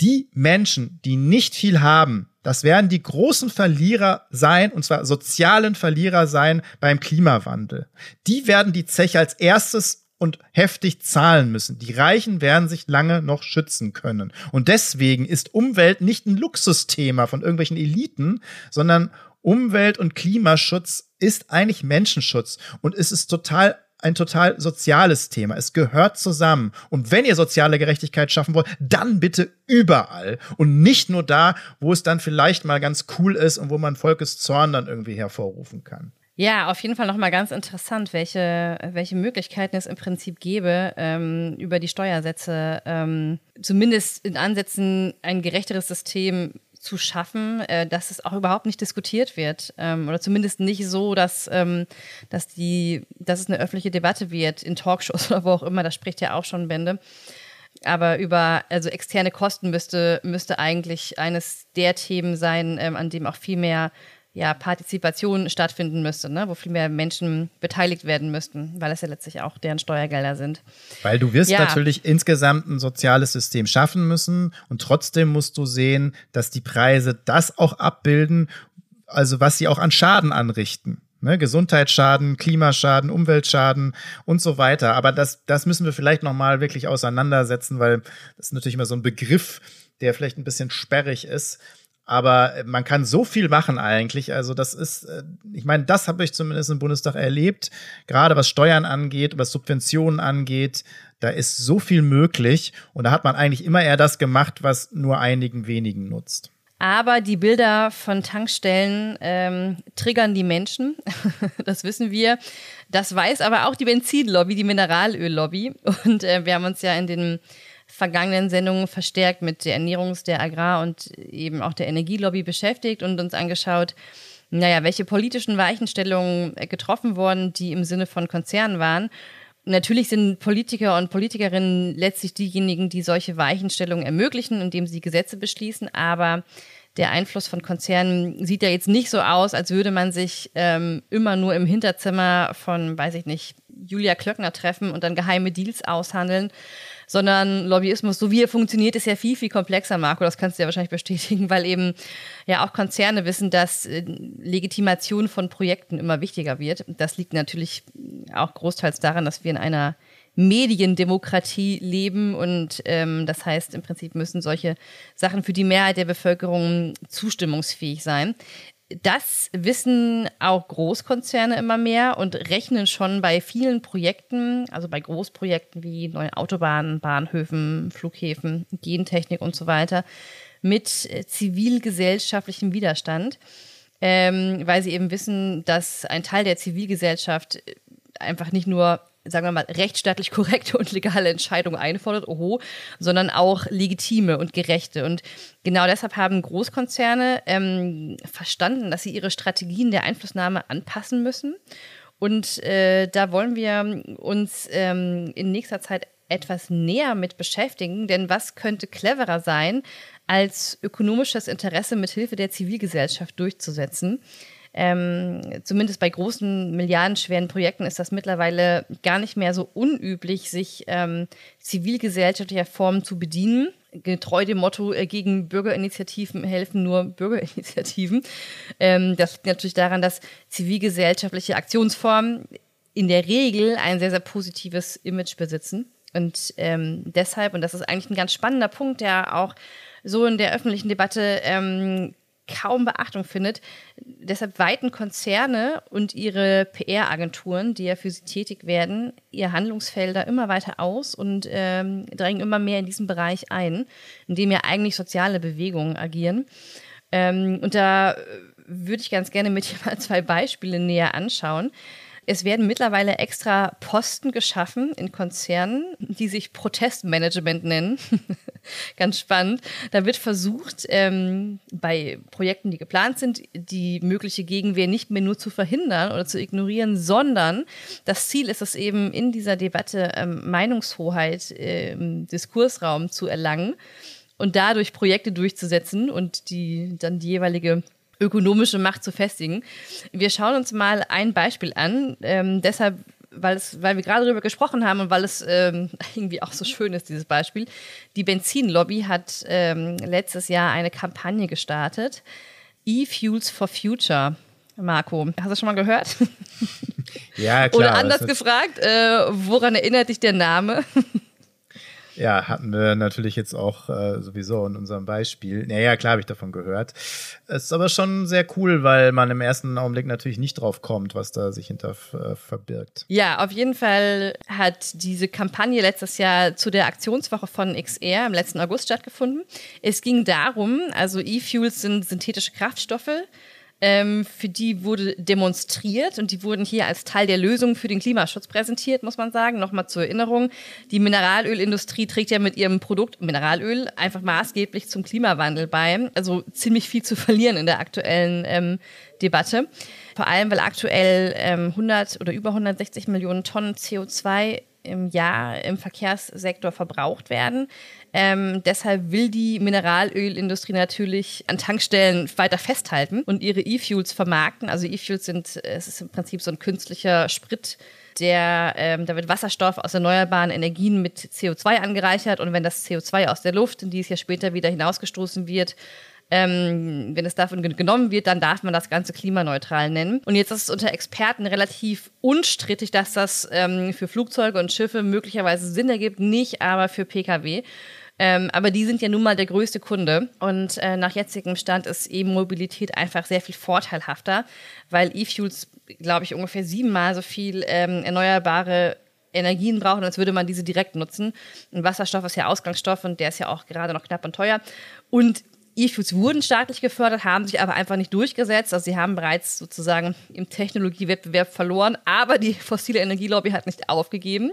Die Menschen, die nicht viel haben, das werden die großen Verlierer sein, und zwar sozialen Verlierer sein beim Klimawandel. Die werden die Zeche als erstes und heftig zahlen müssen. Die Reichen werden sich lange noch schützen können. Und deswegen ist Umwelt nicht ein Luxusthema von irgendwelchen Eliten, sondern Umwelt- und Klimaschutz ist eigentlich Menschenschutz. Und es ist total ein total soziales Thema. Es gehört zusammen. Und wenn ihr soziale Gerechtigkeit schaffen wollt, dann bitte überall und nicht nur da, wo es dann vielleicht mal ganz cool ist und wo man Volkes Zorn dann irgendwie hervorrufen kann. Ja, auf jeden Fall nochmal ganz interessant, welche, welche Möglichkeiten es im Prinzip gäbe, ähm, über die Steuersätze ähm, zumindest in Ansätzen ein gerechteres System zu schaffen, äh, dass es auch überhaupt nicht diskutiert wird ähm, oder zumindest nicht so, dass, ähm, dass, die, dass es eine öffentliche Debatte wird in Talkshows [LAUGHS] oder wo auch immer, das spricht ja auch schon Bände. Aber über also externe Kosten müsste, müsste eigentlich eines der Themen sein, ähm, an dem auch viel mehr ja, Partizipation stattfinden müsste, ne? wo viel mehr Menschen beteiligt werden müssten, weil es ja letztlich auch deren Steuergelder sind. Weil du wirst ja. natürlich insgesamt ein soziales System schaffen müssen und trotzdem musst du sehen, dass die Preise das auch abbilden, also was sie auch an Schaden anrichten. Ne, Gesundheitsschaden, Klimaschaden, Umweltschaden und so weiter. Aber das, das müssen wir vielleicht nochmal wirklich auseinandersetzen, weil das ist natürlich immer so ein Begriff, der vielleicht ein bisschen sperrig ist. Aber man kann so viel machen eigentlich. Also das ist, äh, ich meine, das habe ich zumindest im Bundestag erlebt. Gerade was Steuern angeht, was Subventionen angeht, da ist so viel möglich. Und da hat man eigentlich immer eher das gemacht, was nur einigen wenigen nutzt. Aber die Bilder von Tankstellen ähm, triggern die Menschen. [LAUGHS] das wissen wir. Das weiß aber auch die Benzinlobby, die Mineralöllobby. Und äh, wir haben uns ja in den vergangenen Sendungen verstärkt mit der Ernährungs-, der Agrar- und eben auch der Energielobby beschäftigt und uns angeschaut, naja, welche politischen Weichenstellungen getroffen wurden, die im Sinne von Konzernen waren. Natürlich sind Politiker und Politikerinnen letztlich diejenigen, die solche Weichenstellungen ermöglichen, indem sie Gesetze beschließen, aber der Einfluss von Konzernen sieht ja jetzt nicht so aus, als würde man sich ähm, immer nur im Hinterzimmer von, weiß ich nicht, Julia Klöckner treffen und dann geheime Deals aushandeln, sondern Lobbyismus, so wie er funktioniert, ist ja viel, viel komplexer, Marco. Das kannst du ja wahrscheinlich bestätigen, [LAUGHS] weil eben ja auch Konzerne wissen, dass äh, Legitimation von Projekten immer wichtiger wird. Das liegt natürlich auch großteils daran, dass wir in einer Mediendemokratie leben und ähm, das heißt im Prinzip müssen solche Sachen für die Mehrheit der Bevölkerung zustimmungsfähig sein. Das wissen auch Großkonzerne immer mehr und rechnen schon bei vielen Projekten, also bei Großprojekten wie neue Autobahnen, Bahnhöfen, Flughäfen, Gentechnik und so weiter, mit äh, zivilgesellschaftlichem Widerstand, ähm, weil sie eben wissen, dass ein Teil der Zivilgesellschaft äh, einfach nicht nur sagen wir mal, rechtsstaatlich korrekte und legale Entscheidungen einfordert, oho, sondern auch legitime und gerechte. Und genau deshalb haben Großkonzerne ähm, verstanden, dass sie ihre Strategien der Einflussnahme anpassen müssen. Und äh, da wollen wir uns ähm, in nächster Zeit etwas näher mit beschäftigen, denn was könnte cleverer sein, als ökonomisches Interesse mit Hilfe der Zivilgesellschaft durchzusetzen? Ähm, zumindest bei großen, milliardenschweren Projekten ist das mittlerweile gar nicht mehr so unüblich, sich ähm, zivilgesellschaftlicher Formen zu bedienen. Getreu dem Motto, äh, gegen Bürgerinitiativen helfen nur Bürgerinitiativen. Ähm, das liegt natürlich daran, dass zivilgesellschaftliche Aktionsformen in der Regel ein sehr, sehr positives Image besitzen. Und ähm, deshalb, und das ist eigentlich ein ganz spannender Punkt, der auch so in der öffentlichen Debatte ähm, kaum Beachtung findet. Deshalb weiten Konzerne und ihre PR-Agenturen, die ja für sie tätig werden, ihr Handlungsfelder immer weiter aus und ähm, drängen immer mehr in diesen Bereich ein, in dem ja eigentlich soziale Bewegungen agieren. Ähm, und da würde ich ganz gerne mit [LAUGHS] dir mal zwei Beispiele näher anschauen. Es werden mittlerweile extra Posten geschaffen in Konzernen, die sich Protestmanagement nennen. [LAUGHS] Ganz spannend. Da wird versucht, ähm, bei Projekten, die geplant sind, die mögliche Gegenwehr nicht mehr nur zu verhindern oder zu ignorieren, sondern das Ziel ist es eben, in dieser Debatte ähm, Meinungshoheit äh, im Diskursraum zu erlangen und dadurch Projekte durchzusetzen und die dann die jeweilige ökonomische Macht zu festigen. Wir schauen uns mal ein Beispiel an. Ähm, deshalb, weil, es, weil wir gerade darüber gesprochen haben und weil es ähm, [LAUGHS] irgendwie auch so schön ist, dieses Beispiel. Die Benzinlobby hat ähm, letztes Jahr eine Kampagne gestartet. E-Fuels for Future. Marco, hast du schon mal gehört? Ja, [LAUGHS] klar. Oder anders gefragt, äh, woran erinnert dich der Name? [LAUGHS] Ja, hatten wir natürlich jetzt auch äh, sowieso in unserem Beispiel. Naja, klar habe ich davon gehört. Ist aber schon sehr cool, weil man im ersten Augenblick natürlich nicht drauf kommt, was da sich hinter äh, verbirgt. Ja, auf jeden Fall hat diese Kampagne letztes Jahr zu der Aktionswoche von XR im letzten August stattgefunden. Es ging darum, also E-Fuels sind synthetische Kraftstoffe, ähm, für die wurde demonstriert und die wurden hier als Teil der Lösung für den Klimaschutz präsentiert, muss man sagen. Nochmal zur Erinnerung, die Mineralölindustrie trägt ja mit ihrem Produkt Mineralöl einfach maßgeblich zum Klimawandel bei. Also ziemlich viel zu [LAUGHS] verlieren in der aktuellen ähm, Debatte. Vor allem, weil aktuell ähm, 100 oder über 160 Millionen Tonnen CO2 im Jahr im Verkehrssektor verbraucht werden. Ähm, deshalb will die Mineralölindustrie natürlich an Tankstellen weiter festhalten und ihre E-Fuels vermarkten. Also E-Fuels sind, es ist im Prinzip so ein künstlicher Sprit, der, ähm, da wird Wasserstoff aus erneuerbaren Energien mit CO2 angereichert und wenn das CO2 aus der Luft, in die es ja später wieder hinausgestoßen wird, ähm, wenn es davon genommen wird, dann darf man das Ganze klimaneutral nennen. Und jetzt ist es unter Experten relativ unstrittig, dass das ähm, für Flugzeuge und Schiffe möglicherweise Sinn ergibt, nicht aber für Pkw. Ähm, aber die sind ja nun mal der größte Kunde. Und äh, nach jetzigem Stand ist E-Mobilität einfach sehr viel vorteilhafter, weil E-Fuels, glaube ich, ungefähr siebenmal so viel ähm, erneuerbare Energien brauchen, als würde man diese direkt nutzen. Und Wasserstoff ist ja Ausgangsstoff und der ist ja auch gerade noch knapp und teuer. Und E-Fuels wurden staatlich gefördert, haben sich aber einfach nicht durchgesetzt. Also sie haben bereits sozusagen im Technologiewettbewerb verloren, aber die fossile Energielobby hat nicht aufgegeben.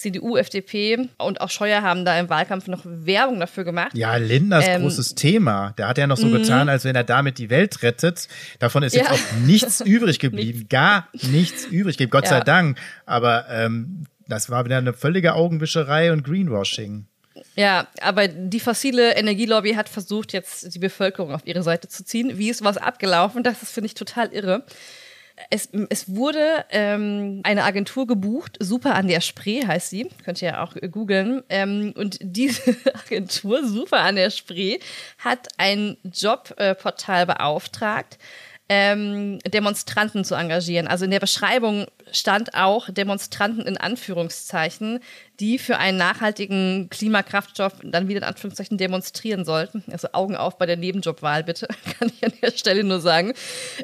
CDU, FDP und auch Scheuer haben da im Wahlkampf noch Werbung dafür gemacht. Ja, Lindners ähm, großes Thema. Der hat ja noch so getan, als wenn er damit die Welt rettet. Davon ist ja. jetzt auch nichts [LAUGHS] übrig geblieben. Gar nichts übrig geblieben, Gott ja. sei Dank. Aber ähm, das war wieder eine völlige Augenwischerei und Greenwashing. Ja, aber die fossile Energielobby hat versucht, jetzt die Bevölkerung auf ihre Seite zu ziehen. Wie ist was abgelaufen? Das finde ich total irre. Es, es wurde ähm, eine Agentur gebucht, Super an der Spree heißt sie, könnt ihr ja auch googeln. Ähm, und diese [LAUGHS] Agentur, Super an der Spree, hat ein Jobportal beauftragt, ähm, Demonstranten zu engagieren. Also in der Beschreibung stand auch Demonstranten in Anführungszeichen, die für einen nachhaltigen Klimakraftstoff dann wieder in Anführungszeichen demonstrieren sollten. Also Augen auf bei der Nebenjobwahl, bitte, [LAUGHS] kann ich an der Stelle nur sagen.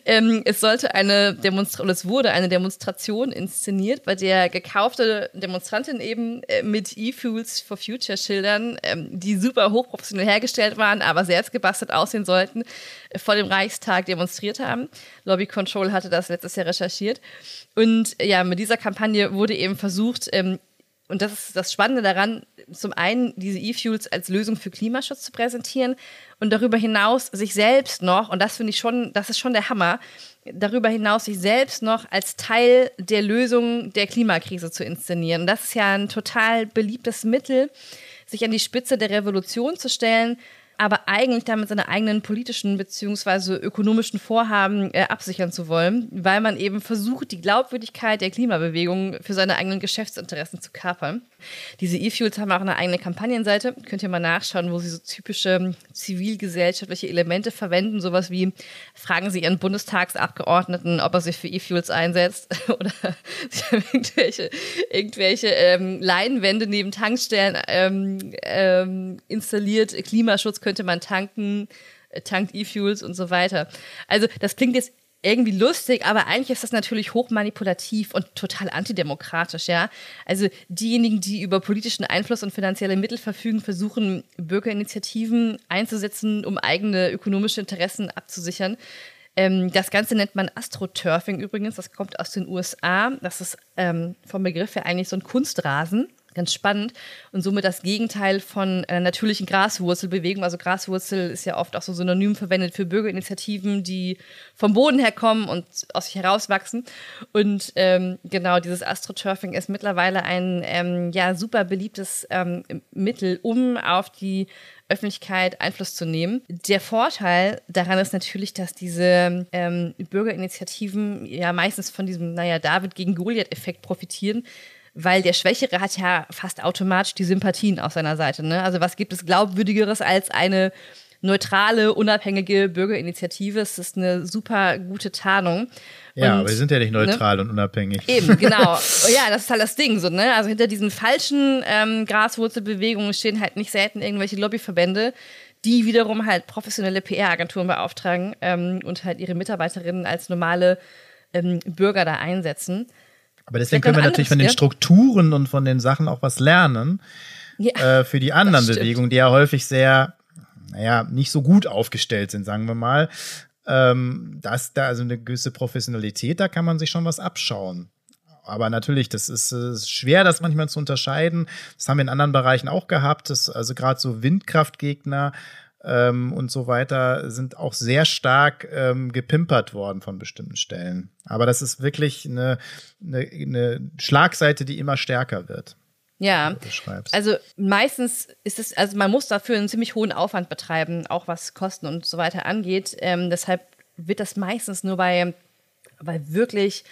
Ähm, es sollte eine Demonstration, es wurde eine Demonstration inszeniert, bei der gekaufte Demonstrantinnen eben äh, mit E-Fuels for Future Schildern, ähm, die super hochprofessionell hergestellt waren, aber selbst gebastelt aussehen sollten, äh, vor dem Reichstag demonstriert haben. Lobby Control hatte das letztes Jahr recherchiert. Und ja, mit dieser Kampagne wurde eben versucht, ähm, und das ist das Spannende daran, zum einen diese E-Fuels als Lösung für Klimaschutz zu präsentieren und darüber hinaus sich selbst noch, und das finde ich schon, das ist schon der Hammer, darüber hinaus sich selbst noch als Teil der Lösung der Klimakrise zu inszenieren. Das ist ja ein total beliebtes Mittel, sich an die Spitze der Revolution zu stellen aber eigentlich damit seine eigenen politischen bzw. ökonomischen Vorhaben äh, absichern zu wollen, weil man eben versucht, die Glaubwürdigkeit der Klimabewegung für seine eigenen Geschäftsinteressen zu kapern. Diese E-Fuels haben auch eine eigene Kampagnenseite, könnt ihr mal nachschauen, wo sie so typische ähm, zivilgesellschaftliche Elemente verwenden, sowas wie fragen sie ihren Bundestagsabgeordneten, ob er sich für E-Fuels einsetzt [LAUGHS] oder [LAUGHS] sie haben irgendwelche, irgendwelche ähm, Leinwände neben Tankstellen ähm, ähm, installiert, Klimaschutz könnte man tanken, äh, tankt E-Fuels und so weiter. Also das klingt jetzt irgendwie lustig, aber eigentlich ist das natürlich hochmanipulativ und total antidemokratisch, ja. Also diejenigen, die über politischen Einfluss und finanzielle Mittel verfügen, versuchen Bürgerinitiativen einzusetzen, um eigene ökonomische Interessen abzusichern. Ähm, das Ganze nennt man Astroturfing übrigens, das kommt aus den USA. Das ist ähm, vom Begriff her eigentlich so ein Kunstrasen ganz spannend und somit das Gegenteil von äh, natürlichen Graswurzelbewegungen. Also Graswurzel ist ja oft auch so synonym verwendet für Bürgerinitiativen, die vom Boden herkommen und aus sich herauswachsen. Und ähm, genau dieses Astroturfing ist mittlerweile ein ähm, ja super beliebtes ähm, Mittel, um auf die Öffentlichkeit Einfluss zu nehmen. Der Vorteil daran ist natürlich, dass diese ähm, Bürgerinitiativen ja meistens von diesem, naja, David gegen Goliath-Effekt profitieren weil der Schwächere hat ja fast automatisch die Sympathien auf seiner Seite. Ne? Also was gibt es glaubwürdigeres als eine neutrale, unabhängige Bürgerinitiative? Es ist eine super gute Tarnung. Ja, und, aber wir sind ja nicht ne? neutral ne? und unabhängig. Eben, [LAUGHS] genau. ja, das ist halt das Ding so, ne? Also hinter diesen falschen ähm, Graswurzelbewegungen stehen halt nicht selten irgendwelche Lobbyverbände, die wiederum halt professionelle PR-Agenturen beauftragen ähm, und halt ihre Mitarbeiterinnen als normale ähm, Bürger da einsetzen. Aber deswegen können wir natürlich von den Strukturen und von den Sachen auch was lernen. Ja, äh, für die anderen Bewegungen, die ja häufig sehr, naja, nicht so gut aufgestellt sind, sagen wir mal. Ähm, dass da also eine gewisse Professionalität, da kann man sich schon was abschauen. Aber natürlich, das ist, ist schwer, das manchmal zu unterscheiden. Das haben wir in anderen Bereichen auch gehabt, dass also gerade so Windkraftgegner ähm, und so weiter sind auch sehr stark ähm, gepimpert worden von bestimmten Stellen. Aber das ist wirklich eine, eine, eine Schlagseite, die immer stärker wird. Ja, also meistens ist es, also man muss dafür einen ziemlich hohen Aufwand betreiben, auch was Kosten und so weiter angeht. Ähm, deshalb wird das meistens nur bei, bei wirklich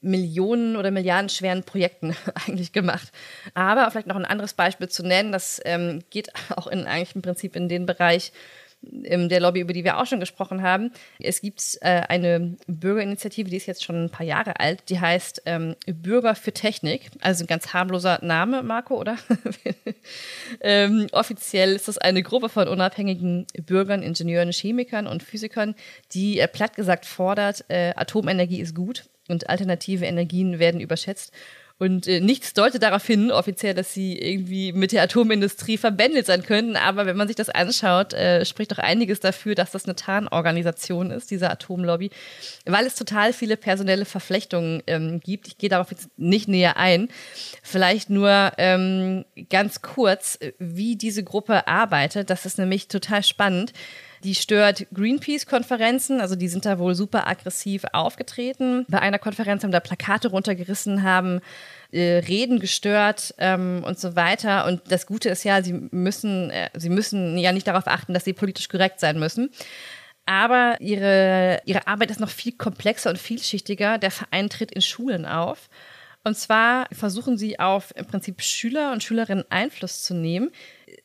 Millionen oder Milliarden schweren Projekten [LAUGHS] eigentlich gemacht. Aber vielleicht noch ein anderes Beispiel zu nennen, das ähm, geht auch in eigentlich im Prinzip in den Bereich ähm, der Lobby, über die wir auch schon gesprochen haben. Es gibt äh, eine Bürgerinitiative, die ist jetzt schon ein paar Jahre alt, die heißt ähm, Bürger für Technik. Also ein ganz harmloser Name, Marco, oder? [LAUGHS] ähm, offiziell ist das eine Gruppe von unabhängigen Bürgern, Ingenieuren, Chemikern und Physikern, die äh, platt gesagt fordert, äh, Atomenergie ist gut und alternative Energien werden überschätzt. Und äh, nichts deutet darauf hin, offiziell, dass sie irgendwie mit der Atomindustrie verbändelt sein könnten. Aber wenn man sich das anschaut, äh, spricht doch einiges dafür, dass das eine Tarnorganisation ist, diese Atomlobby, weil es total viele personelle Verflechtungen ähm, gibt. Ich gehe darauf jetzt nicht näher ein. Vielleicht nur ähm, ganz kurz, wie diese Gruppe arbeitet. Das ist nämlich total spannend. Die stört Greenpeace-Konferenzen, also die sind da wohl super aggressiv aufgetreten. Bei einer Konferenz haben da Plakate runtergerissen, haben äh, Reden gestört ähm, und so weiter. Und das Gute ist ja, sie müssen, äh, sie müssen ja nicht darauf achten, dass sie politisch korrekt sein müssen. Aber ihre, ihre Arbeit ist noch viel komplexer und vielschichtiger. Der Verein tritt in Schulen auf. Und zwar versuchen sie auf im Prinzip Schüler und Schülerinnen Einfluss zu nehmen,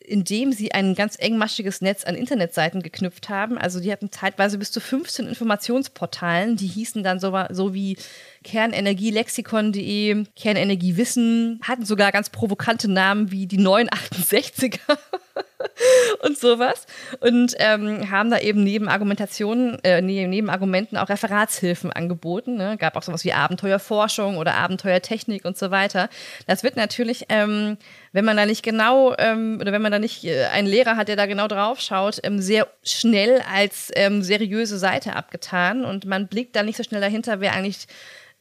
indem sie ein ganz engmaschiges Netz an Internetseiten geknüpft haben. Also die hatten zeitweise bis zu 15 Informationsportalen, die hießen dann so, so wie kernenergielexikon.de, Kernenergiewissen, hatten sogar ganz provokante Namen wie die 968er [LAUGHS] und sowas. Und ähm, haben da eben neben Argumentationen, äh, neben Argumenten auch Referatshilfen angeboten. Ne? Gab auch sowas wie Abenteuerforschung oder Abenteuertechnik und so weiter. Das wird natürlich, ähm, wenn man da nicht genau ähm, oder wenn man da nicht äh, einen Lehrer hat, der da genau drauf schaut, ähm, sehr schnell als ähm, seriöse Seite abgetan und man blickt da nicht so schnell dahinter, wer eigentlich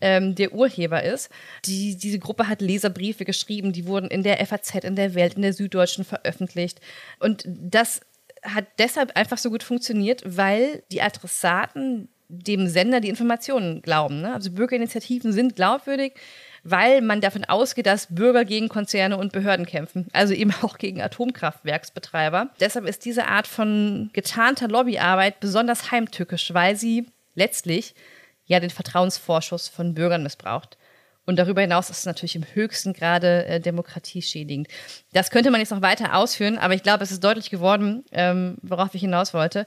ähm, der Urheber ist. Die, diese Gruppe hat Leserbriefe geschrieben, die wurden in der FAZ, in der Welt, in der Süddeutschen veröffentlicht. Und das hat deshalb einfach so gut funktioniert, weil die Adressaten dem Sender die Informationen glauben. Ne? Also Bürgerinitiativen sind glaubwürdig, weil man davon ausgeht, dass Bürger gegen Konzerne und Behörden kämpfen, also eben [LAUGHS] auch gegen Atomkraftwerksbetreiber. Deshalb ist diese Art von getarnter Lobbyarbeit besonders heimtückisch, weil sie letztlich ja den Vertrauensvorschuss von Bürgern missbraucht. Und darüber hinaus ist es natürlich im höchsten Grade äh, demokratieschädigend. Das könnte man jetzt noch weiter ausführen, aber ich glaube, es ist deutlich geworden, ähm, worauf ich hinaus wollte.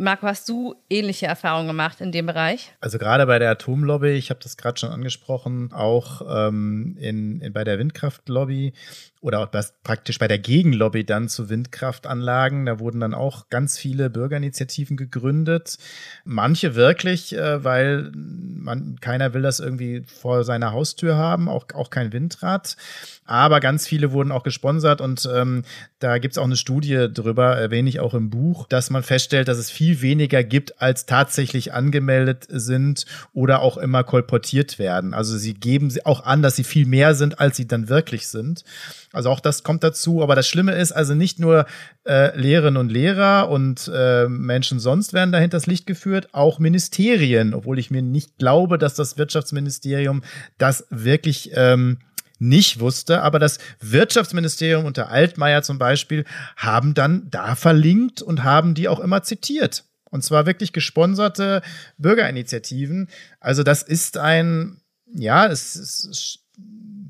Marco, hast du ähnliche Erfahrungen gemacht in dem Bereich? Also gerade bei der Atomlobby, ich habe das gerade schon angesprochen, auch ähm, in, in, bei der Windkraftlobby oder auch das, praktisch bei der Gegenlobby dann zu Windkraftanlagen. Da wurden dann auch ganz viele Bürgerinitiativen gegründet. Manche wirklich, äh, weil man, keiner will das irgendwie vor seiner Haustür haben, auch, auch kein Windrad. Aber ganz viele wurden auch gesponsert und ähm, da gibt's auch eine Studie drüber, erwähne ich auch im Buch, dass man feststellt, dass es viel weniger gibt, als tatsächlich angemeldet sind oder auch immer kolportiert werden. Also sie geben auch an, dass sie viel mehr sind, als sie dann wirklich sind. Also auch das kommt dazu. Aber das Schlimme ist also nicht nur äh, Lehrerinnen und Lehrer und äh, Menschen sonst werden dahinter das Licht geführt, auch Ministerien, obwohl ich mir nicht glaube, dass das Wirtschaftsministerium das wirklich ähm, nicht wusste, aber das Wirtschaftsministerium unter Altmaier zum Beispiel haben dann da verlinkt und haben die auch immer zitiert. Und zwar wirklich gesponserte Bürgerinitiativen. Also das ist ein, ja, es ist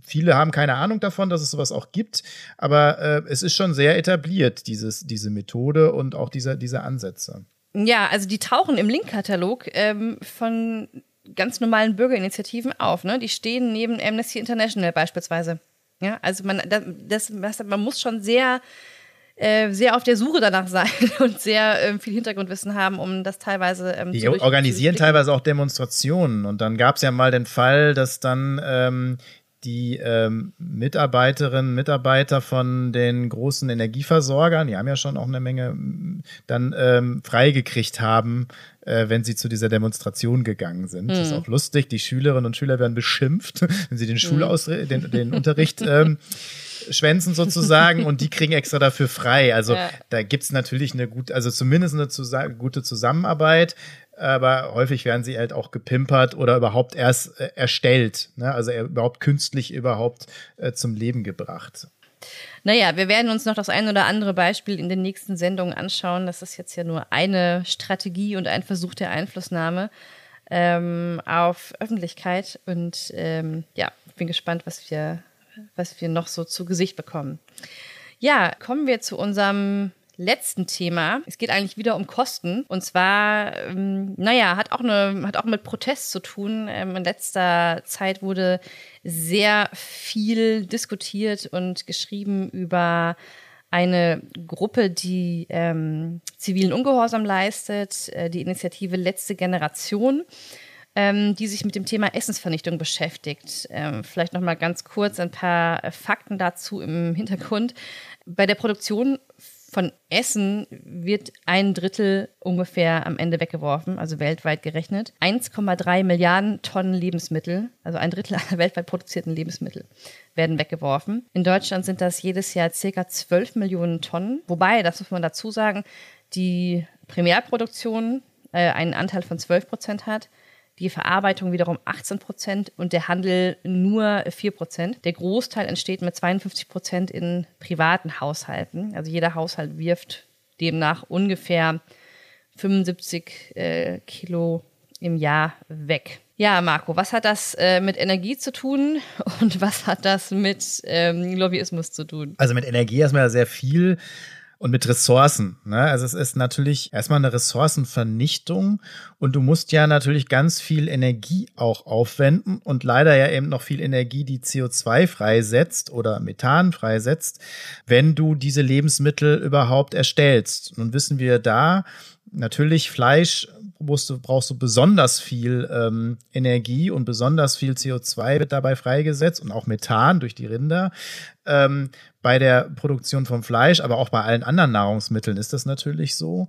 viele haben keine Ahnung davon, dass es sowas auch gibt, aber äh, es ist schon sehr etabliert, dieses, diese Methode und auch diese, diese Ansätze. Ja, also die tauchen im Linkkatalog ähm, von ganz normalen Bürgerinitiativen auf. Ne? Die stehen neben Amnesty International beispielsweise. Ja, also man, das, das, man muss schon sehr, äh, sehr auf der Suche danach sein [LAUGHS] und sehr äh, viel Hintergrundwissen haben, um das teilweise ähm, Die organisieren teilweise auch Demonstrationen. Und dann gab es ja mal den Fall, dass dann ähm, die ähm, Mitarbeiterinnen, Mitarbeiter von den großen Energieversorgern, die haben ja schon auch eine Menge, dann ähm, freigekriegt haben, äh, wenn sie zu dieser Demonstration gegangen sind. Mhm. Das ist hm. auch lustig. Die Schülerinnen und Schüler werden beschimpft, [LAUGHS] wenn sie den mhm. den, den Unterricht ähm, schwänzen sozusagen und die kriegen extra dafür frei. Also ja. da gibt's natürlich eine gute, also zumindest eine zus gute Zusammenarbeit aber häufig werden sie halt auch gepimpert oder überhaupt erst äh, erstellt, ne? also überhaupt künstlich überhaupt äh, zum Leben gebracht. Naja, wir werden uns noch das ein oder andere Beispiel in den nächsten Sendungen anschauen. Das ist jetzt ja nur eine Strategie und ein Versuch der Einflussnahme ähm, auf Öffentlichkeit. Und ähm, ja, bin gespannt, was wir, was wir noch so zu Gesicht bekommen. Ja, kommen wir zu unserem letzten Thema. Es geht eigentlich wieder um Kosten. Und zwar, ähm, naja, hat auch, eine, hat auch mit Protest zu tun. Ähm, in letzter Zeit wurde sehr viel diskutiert und geschrieben über eine Gruppe, die ähm, zivilen Ungehorsam leistet, äh, die Initiative Letzte Generation ähm, die sich mit dem Thema Essensvernichtung beschäftigt. Ähm, vielleicht noch mal ganz kurz ein paar Fakten dazu im Hintergrund. Bei der Produktion von Essen wird ein Drittel ungefähr am Ende weggeworfen, also weltweit gerechnet. 1,3 Milliarden Tonnen Lebensmittel, also ein Drittel aller [LAUGHS] weltweit produzierten Lebensmittel, werden weggeworfen. In Deutschland sind das jedes Jahr circa 12 Millionen Tonnen. Wobei, das muss man dazu sagen, die Primärproduktion äh, einen Anteil von 12 Prozent hat die Verarbeitung wiederum 18 Prozent und der Handel nur 4 Prozent. Der Großteil entsteht mit 52 Prozent in privaten Haushalten. Also jeder Haushalt wirft demnach ungefähr 75 äh, Kilo im Jahr weg. Ja, Marco, was hat das äh, mit Energie zu tun und was hat das mit ähm, Lobbyismus zu tun? Also mit Energie erstmal sehr viel und mit Ressourcen. Ne? Also es ist natürlich erstmal eine Ressourcenvernichtung und du musst ja natürlich ganz viel Energie auch aufwenden und leider ja eben noch viel Energie, die CO2 freisetzt oder Methan freisetzt, wenn du diese Lebensmittel überhaupt erstellst. Nun wissen wir da, natürlich Fleisch musst du, brauchst du besonders viel ähm, Energie und besonders viel CO2 wird dabei freigesetzt und auch Methan durch die Rinder. Ähm, bei der Produktion von Fleisch, aber auch bei allen anderen Nahrungsmitteln ist das natürlich so.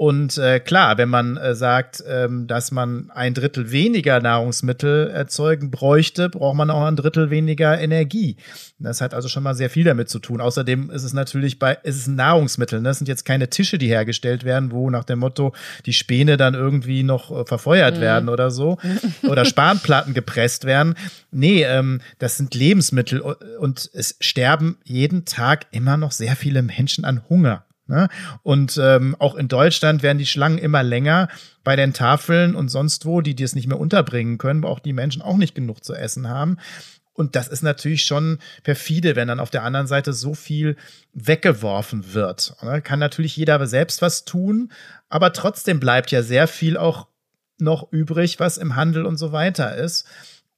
Und äh, klar, wenn man äh, sagt, ähm, dass man ein Drittel weniger Nahrungsmittel erzeugen bräuchte, braucht man auch ein Drittel weniger Energie. Das hat also schon mal sehr viel damit zu tun. Außerdem ist es natürlich bei, ist es ein Nahrungsmittel. Ne? Das sind jetzt keine Tische, die hergestellt werden, wo nach dem Motto die Späne dann irgendwie noch äh, verfeuert mhm. werden oder so. Oder Spanplatten gepresst werden. Nee, ähm, das sind Lebensmittel und es sterben jeden Tag immer noch sehr viele Menschen an Hunger. Ne? Und ähm, auch in Deutschland werden die Schlangen immer länger bei den Tafeln und sonst wo, die das nicht mehr unterbringen können, wo auch die Menschen auch nicht genug zu essen haben. Und das ist natürlich schon perfide, wenn dann auf der anderen Seite so viel weggeworfen wird. Ne? Kann natürlich jeder selbst was tun, aber trotzdem bleibt ja sehr viel auch noch übrig, was im Handel und so weiter ist.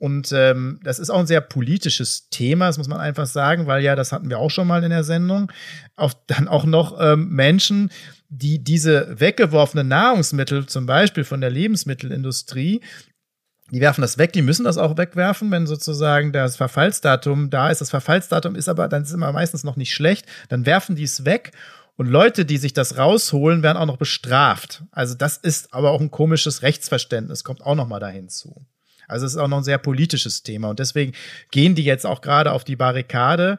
Und ähm, das ist auch ein sehr politisches Thema, das muss man einfach sagen, weil ja, das hatten wir auch schon mal in der Sendung, auch dann auch noch ähm, Menschen, die diese weggeworfenen Nahrungsmittel, zum Beispiel von der Lebensmittelindustrie, die werfen das weg, die müssen das auch wegwerfen, wenn sozusagen das Verfallsdatum da ist. Das Verfallsdatum ist aber, dann ist immer meistens noch nicht schlecht, dann werfen die es weg und Leute, die sich das rausholen, werden auch noch bestraft. Also das ist aber auch ein komisches Rechtsverständnis, kommt auch noch mal dahin zu. Also es ist auch noch ein sehr politisches Thema und deswegen gehen die jetzt auch gerade auf die Barrikade,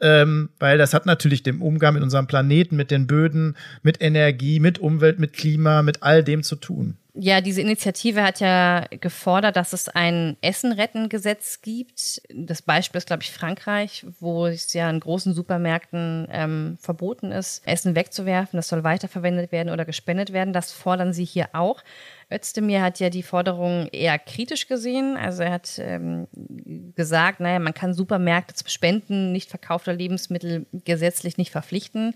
ähm, weil das hat natürlich den Umgang mit unserem Planeten, mit den Böden, mit Energie, mit Umwelt, mit Klima, mit all dem zu tun. Ja, diese Initiative hat ja gefordert, dass es ein Essen-Retten-Gesetz gibt. Das Beispiel ist, glaube ich, Frankreich, wo es ja in großen Supermärkten ähm, verboten ist, Essen wegzuwerfen. Das soll weiterverwendet werden oder gespendet werden. Das fordern sie hier auch. Özdemir hat ja die Forderung eher kritisch gesehen. Also er hat ähm, gesagt, naja, man kann Supermärkte zum Spenden nicht verkaufter Lebensmittel gesetzlich nicht verpflichten.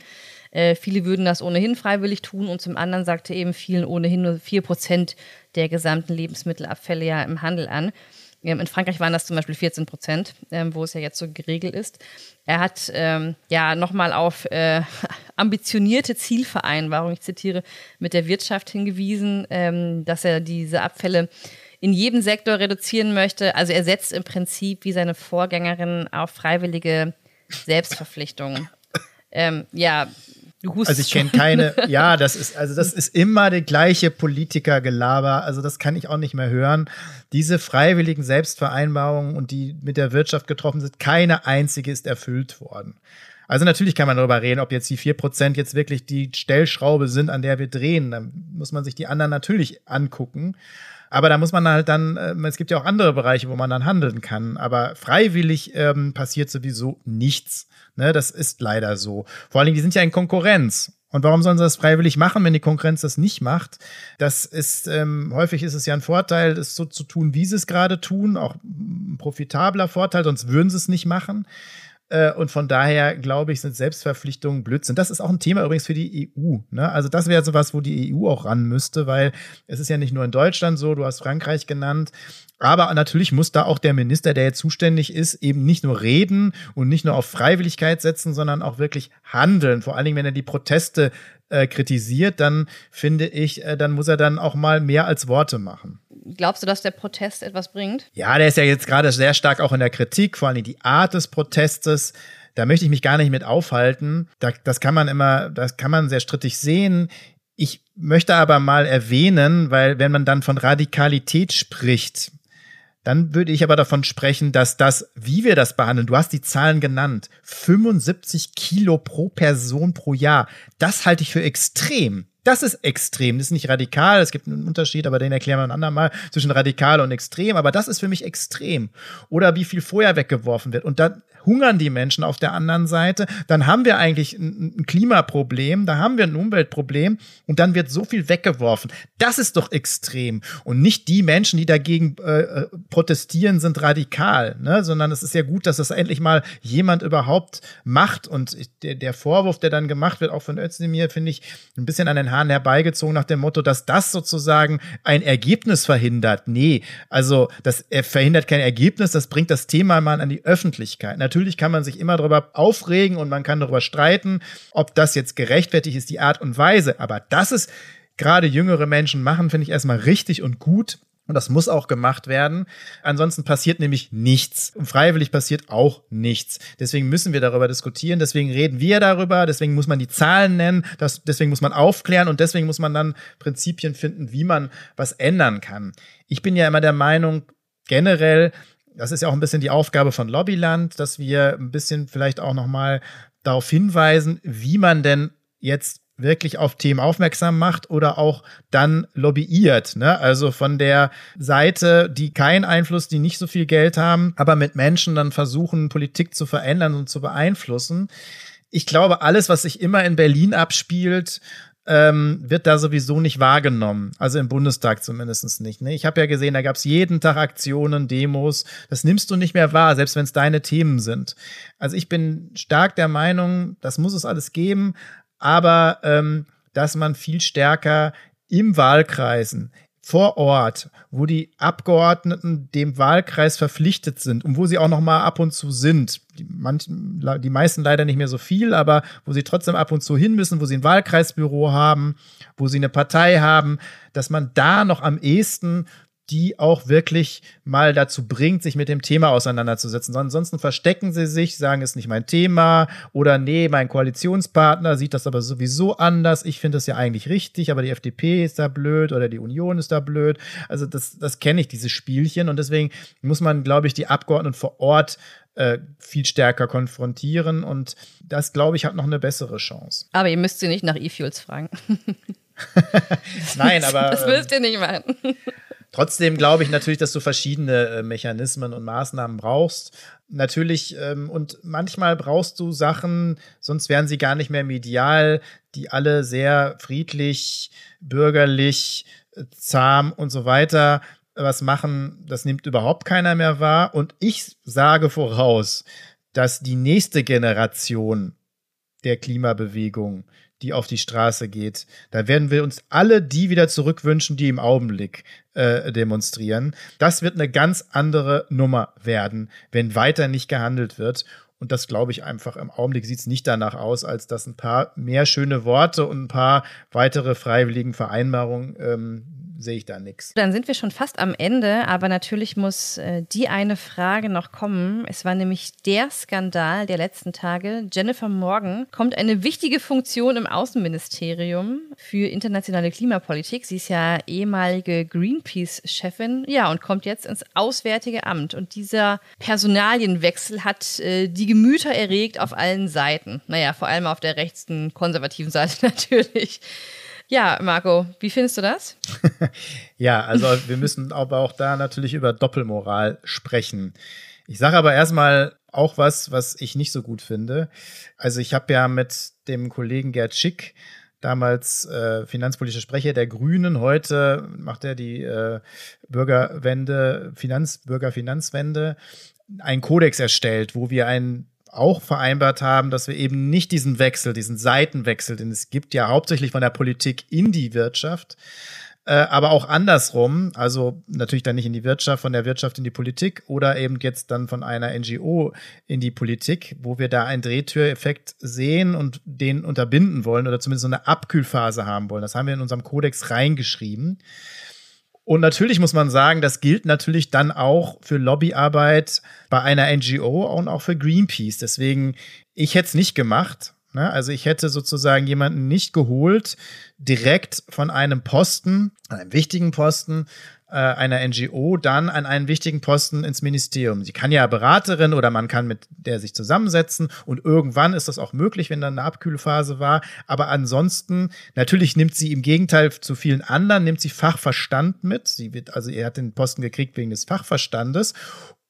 Äh, viele würden das ohnehin freiwillig tun und zum anderen sagte eben vielen ohnehin nur vier Prozent der gesamten Lebensmittelabfälle ja im Handel an. In Frankreich waren das zum Beispiel 14 Prozent, ähm, wo es ja jetzt so geregelt ist. Er hat ähm, ja nochmal auf äh, [LAUGHS] ambitionierte Zielvereinbarung, ich zitiere, mit der Wirtschaft hingewiesen, ähm, dass er diese Abfälle in jedem Sektor reduzieren möchte. Also er setzt im Prinzip wie seine Vorgängerin auf freiwillige Selbstverpflichtungen. ähm, ja, hust also ich kenne keine, ja, das ist, also das ist immer die gleiche Politikergelaber. Also das kann ich auch nicht mehr hören. Diese freiwilligen Selbstvereinbarungen und die mit der Wirtschaft getroffen sind, keine einzige ist erfüllt worden. Also natürlich kann man darüber reden, ob jetzt die vier Prozent jetzt wirklich die Stellschraube sind, an der wir drehen. Dann muss man sich die anderen natürlich angucken. Aber da muss man halt dann, äh, es gibt ja auch andere Bereiche, wo man dann handeln kann. Aber freiwillig ähm, passiert sowieso nichts. Ne, das ist leider so. Vor allen Dingen, die sind ja in Konkurrenz. Und warum sollen sie das freiwillig machen, wenn die Konkurrenz das nicht macht? Das ist, ähm, häufig ist es ja ein Vorteil, es so zu tun, wie sie es gerade tun, auch ein profitabler Vorteil, sonst würden sie es nicht machen. Äh, und von daher, glaube ich, sind Selbstverpflichtungen Blödsinn. Das ist auch ein Thema übrigens für die EU. Ne? Also das wäre sowas, wo die EU auch ran müsste, weil es ist ja nicht nur in Deutschland so, du hast Frankreich genannt. Aber natürlich muss da auch der Minister, der jetzt zuständig ist, eben nicht nur reden und nicht nur auf Freiwilligkeit setzen, sondern auch wirklich handeln. Vor allen Dingen, wenn er die Proteste äh, kritisiert, dann finde ich, äh, dann muss er dann auch mal mehr als Worte machen. Glaubst du, dass der Protest etwas bringt? Ja, der ist ja jetzt gerade sehr stark auch in der Kritik, vor allem die Art des Protestes. Da möchte ich mich gar nicht mit aufhalten. Da, das kann man immer, das kann man sehr strittig sehen. Ich möchte aber mal erwähnen, weil wenn man dann von Radikalität spricht, dann würde ich aber davon sprechen, dass das, wie wir das behandeln, du hast die Zahlen genannt, 75 Kilo pro Person pro Jahr, das halte ich für extrem. Das ist extrem. Das ist nicht radikal. Es gibt einen Unterschied, aber den erklären wir ein andermal zwischen radikal und extrem. Aber das ist für mich extrem. Oder wie viel Feuer weggeworfen wird. Und dann hungern die Menschen auf der anderen Seite. Dann haben wir eigentlich ein, Klimaproblem. Da haben wir ein Umweltproblem. Und dann wird so viel weggeworfen. Das ist doch extrem. Und nicht die Menschen, die dagegen äh, äh protestieren, sind radikal. Ne? Sondern es ist ja gut, dass das endlich mal jemand überhaupt macht. Und der, der Vorwurf, der dann gemacht wird, auch von Özdemir, finde ich ein bisschen an den Haaren Haaren herbeigezogen nach dem Motto, dass das sozusagen ein Ergebnis verhindert. Nee, also das verhindert kein Ergebnis, das bringt das Thema mal an die Öffentlichkeit. Natürlich kann man sich immer darüber aufregen und man kann darüber streiten, ob das jetzt gerechtfertigt ist, die Art und Weise. Aber das ist gerade jüngere Menschen machen, finde ich erstmal richtig und gut. Und das muss auch gemacht werden. Ansonsten passiert nämlich nichts. Und freiwillig passiert auch nichts. Deswegen müssen wir darüber diskutieren. Deswegen reden wir darüber. Deswegen muss man die Zahlen nennen. Das, deswegen muss man aufklären. Und deswegen muss man dann Prinzipien finden, wie man was ändern kann. Ich bin ja immer der Meinung, generell, das ist ja auch ein bisschen die Aufgabe von Lobbyland, dass wir ein bisschen vielleicht auch nochmal darauf hinweisen, wie man denn jetzt wirklich auf Themen aufmerksam macht oder auch dann lobbyiert. Ne? Also von der Seite, die keinen Einfluss, die nicht so viel Geld haben, aber mit Menschen dann versuchen, Politik zu verändern und zu beeinflussen. Ich glaube, alles, was sich immer in Berlin abspielt, ähm, wird da sowieso nicht wahrgenommen. Also im Bundestag zumindest nicht. Ne? Ich habe ja gesehen, da gab es jeden Tag Aktionen, Demos. Das nimmst du nicht mehr wahr, selbst wenn es deine Themen sind. Also ich bin stark der Meinung, das muss es alles geben, aber ähm, dass man viel stärker im Wahlkreisen, vor Ort, wo die Abgeordneten dem Wahlkreis verpflichtet sind und wo sie auch noch mal ab und zu sind. Die, manchen, die meisten leider nicht mehr so viel, aber wo sie trotzdem ab und zu hin müssen, wo sie ein Wahlkreisbüro haben, wo sie eine Partei haben, dass man da noch am ehesten die auch wirklich mal dazu bringt, sich mit dem Thema auseinanderzusetzen. Ansonsten verstecken sie sich, sagen, ist nicht mein Thema oder nee, mein Koalitionspartner sieht das aber sowieso anders. Ich finde das ja eigentlich richtig, aber die FDP ist da blöd oder die Union ist da blöd. Also das, das kenne ich, diese Spielchen. Und deswegen muss man, glaube ich, die Abgeordneten vor Ort äh, viel stärker konfrontieren. Und das, glaube ich, hat noch eine bessere Chance. Aber ihr müsst sie nicht nach E-Fuels fragen. [LAUGHS] Nein, [LAUGHS] aber. Das müsst ihr nicht machen. Trotzdem glaube ich natürlich, dass du verschiedene äh, Mechanismen und Maßnahmen brauchst. Natürlich, ähm, und manchmal brauchst du Sachen, sonst wären sie gar nicht mehr medial, die alle sehr friedlich, bürgerlich, äh, zahm und so weiter was machen, das nimmt überhaupt keiner mehr wahr. Und ich sage voraus, dass die nächste Generation der Klimabewegung die auf die Straße geht. Da werden wir uns alle die wieder zurückwünschen, die im Augenblick äh, demonstrieren. Das wird eine ganz andere Nummer werden, wenn weiter nicht gehandelt wird. Und das glaube ich einfach im Augenblick sieht es nicht danach aus, als dass ein paar mehr schöne Worte und ein paar weitere freiwilligen Vereinbarungen ähm, sehe ich da nichts. Dann sind wir schon fast am Ende, aber natürlich muss äh, die eine Frage noch kommen. Es war nämlich der Skandal der letzten Tage. Jennifer Morgan kommt eine wichtige Funktion im Außenministerium für internationale Klimapolitik. Sie ist ja ehemalige Greenpeace-Chefin, ja, und kommt jetzt ins Auswärtige Amt. Und dieser Personalienwechsel hat äh, die Gemüter erregt auf allen Seiten. Naja, vor allem auf der rechten konservativen Seite [LAUGHS] natürlich. Ja, Marco, wie findest du das? [LAUGHS] ja, also wir müssen aber auch da natürlich über Doppelmoral sprechen. Ich sage aber erstmal auch was, was ich nicht so gut finde. Also ich habe ja mit dem Kollegen Gerd Schick damals äh, finanzpolitischer Sprecher der Grünen. Heute macht er die äh, Bürgerwende, Finanz, Bürgerfinanzwende, einen Kodex erstellt, wo wir einen auch vereinbart haben, dass wir eben nicht diesen Wechsel, diesen Seitenwechsel, den es gibt ja hauptsächlich von der Politik in die Wirtschaft, äh, aber auch andersrum, also natürlich dann nicht in die Wirtschaft, von der Wirtschaft in die Politik oder eben jetzt dann von einer NGO in die Politik, wo wir da einen Drehtüreffekt sehen und den unterbinden wollen oder zumindest so eine Abkühlphase haben wollen. Das haben wir in unserem Kodex reingeschrieben. Und natürlich muss man sagen, das gilt natürlich dann auch für Lobbyarbeit bei einer NGO und auch für Greenpeace. Deswegen, ich hätte es nicht gemacht. Ne? Also ich hätte sozusagen jemanden nicht geholt, direkt von einem Posten, einem wichtigen Posten, einer NGO dann an einen wichtigen Posten ins Ministerium. Sie kann ja Beraterin oder man kann mit der sich zusammensetzen und irgendwann ist das auch möglich, wenn dann eine Abkühlphase war. Aber ansonsten, natürlich nimmt sie im Gegenteil zu vielen anderen, nimmt sie Fachverstand mit. Sie wird, also er hat den Posten gekriegt wegen des Fachverstandes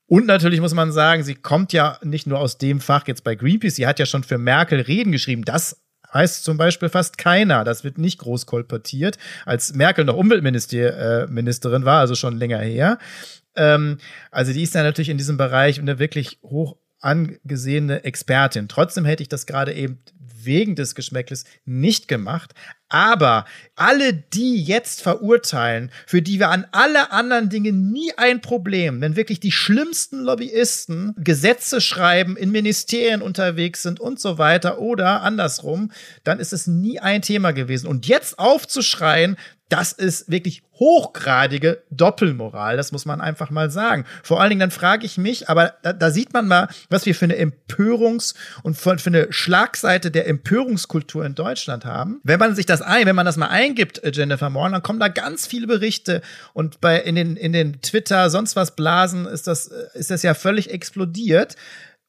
und natürlich muss man sagen, sie kommt ja nicht nur aus dem Fach jetzt bei Greenpeace, sie hat ja schon für Merkel Reden geschrieben. Das weiß zum Beispiel fast keiner. Das wird nicht groß kolportiert, als Merkel noch Umweltministerin äh, war, also schon länger her. Ähm, also die ist ja natürlich in diesem Bereich eine wirklich hoch angesehene Expertin. Trotzdem hätte ich das gerade eben wegen des Geschmäckles nicht gemacht. Aber alle, die jetzt verurteilen, für die wir an alle anderen Dinge nie ein Problem, wenn wirklich die schlimmsten Lobbyisten Gesetze schreiben, in Ministerien unterwegs sind und so weiter oder andersrum, dann ist es nie ein Thema gewesen. Und jetzt aufzuschreien, das ist wirklich hochgradige Doppelmoral, das muss man einfach mal sagen. Vor allen Dingen, dann frage ich mich, aber da, da sieht man mal, was wir für eine Empörungs- und für, für eine Schlagseite der Empörungskultur in Deutschland haben. Wenn man sich das ein, wenn man das mal eingibt, äh, Jennifer Moore, dann kommen da ganz viele Berichte und bei in den in den Twitter sonst was Blasen ist das äh, ist das ja völlig explodiert.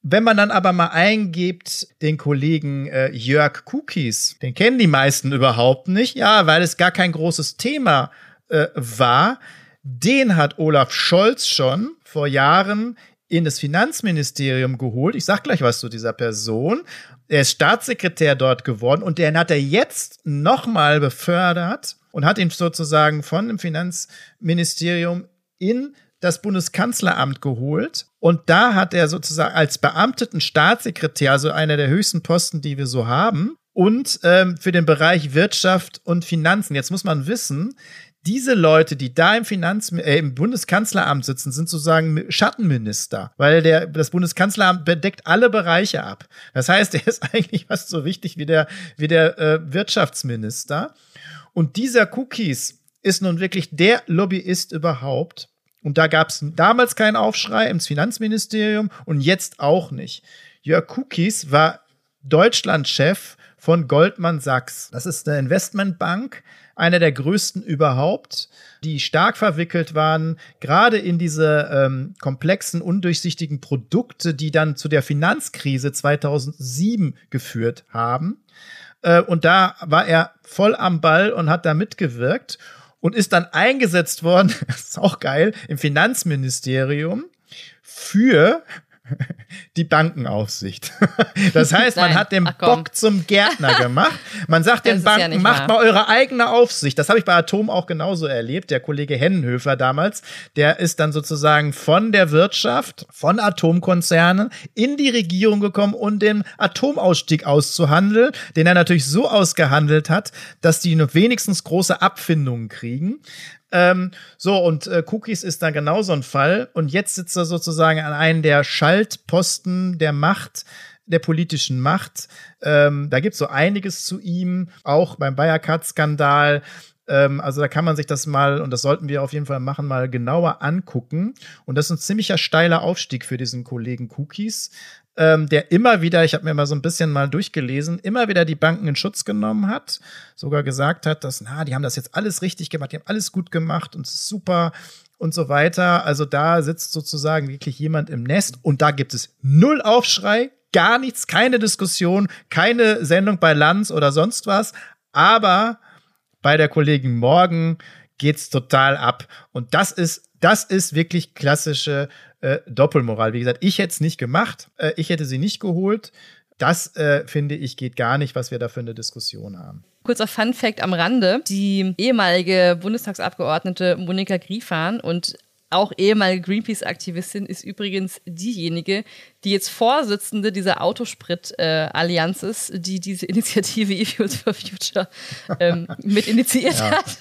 Wenn man dann aber mal eingibt, den Kollegen äh, Jörg Cookies, den kennen die meisten überhaupt nicht, ja, weil es gar kein großes Thema äh, war. Den hat Olaf Scholz schon vor Jahren in das Finanzministerium geholt. Ich sag gleich was zu dieser Person. Er ist Staatssekretär dort geworden und den hat er jetzt nochmal befördert und hat ihn sozusagen von dem Finanzministerium in das Bundeskanzleramt geholt und da hat er sozusagen als beamteten Staatssekretär, also einer der höchsten Posten, die wir so haben, und ähm, für den Bereich Wirtschaft und Finanzen. Jetzt muss man wissen, diese Leute, die da im Finanz äh, im Bundeskanzleramt sitzen, sind sozusagen Schattenminister, weil der das Bundeskanzleramt bedeckt alle Bereiche ab. Das heißt, [LAUGHS] er ist eigentlich fast so wichtig wie der wie der äh, Wirtschaftsminister. Und dieser Cookies ist nun wirklich der Lobbyist überhaupt. Und da gab es damals keinen Aufschrei ins Finanzministerium und jetzt auch nicht. Jörg Cookies war Deutschlandchef von Goldman Sachs. Das ist eine Investmentbank, einer der größten überhaupt, die stark verwickelt waren, gerade in diese ähm, komplexen, undurchsichtigen Produkte, die dann zu der Finanzkrise 2007 geführt haben. Äh, und da war er voll am Ball und hat da mitgewirkt und ist dann eingesetzt worden, das [LAUGHS] ist auch geil, im Finanzministerium für [LAUGHS] die Bankenaufsicht. [LAUGHS] Das heißt, man hat den Bock zum Gärtner [LAUGHS] gemacht. Man sagt den Banken, ja macht mal eure eigene Aufsicht. Das habe ich bei Atom auch genauso erlebt. Der Kollege Hennenhöfer damals, der ist dann sozusagen von der Wirtschaft, von Atomkonzernen in die Regierung gekommen, um den Atomausstieg auszuhandeln, den er natürlich so ausgehandelt hat, dass die nur wenigstens große Abfindungen kriegen. Ähm, so, und äh, Cookies ist da genauso ein Fall. Und jetzt sitzt er sozusagen an einem der Schaltposten der Macht, der politischen Macht. Ähm, da gibt es so einiges zu ihm, auch beim Wirecard-Skandal. Ähm, also da kann man sich das mal, und das sollten wir auf jeden Fall machen, mal genauer angucken. Und das ist ein ziemlicher steiler Aufstieg für diesen Kollegen Cookies ähm, der immer wieder, ich habe mir mal so ein bisschen mal durchgelesen, immer wieder die Banken in Schutz genommen hat, sogar gesagt hat, dass, na, die haben das jetzt alles richtig gemacht, die haben alles gut gemacht und es ist super und so weiter. Also da sitzt sozusagen wirklich jemand im Nest und da gibt es null Aufschrei, gar nichts, keine Diskussion, keine Sendung bei Lanz oder sonst was. Aber bei der Kollegin Morgen geht's total ab. Und das ist, das ist wirklich klassische äh, Doppelmoral. Wie gesagt, ich hätte es nicht gemacht, äh, ich hätte sie nicht geholt. Das äh, finde ich geht gar nicht, was wir da für eine Diskussion haben. Kurzer Fun Fact am Rande: Die ehemalige Bundestagsabgeordnete Monika Griefahn und auch ehemalige Greenpeace-Aktivistin ist übrigens diejenige, die jetzt Vorsitzende dieser Autosprit-Allianz ist, die diese [LAUGHS] Initiative E-Fuels for Future ähm, mit initiiert ja. hat.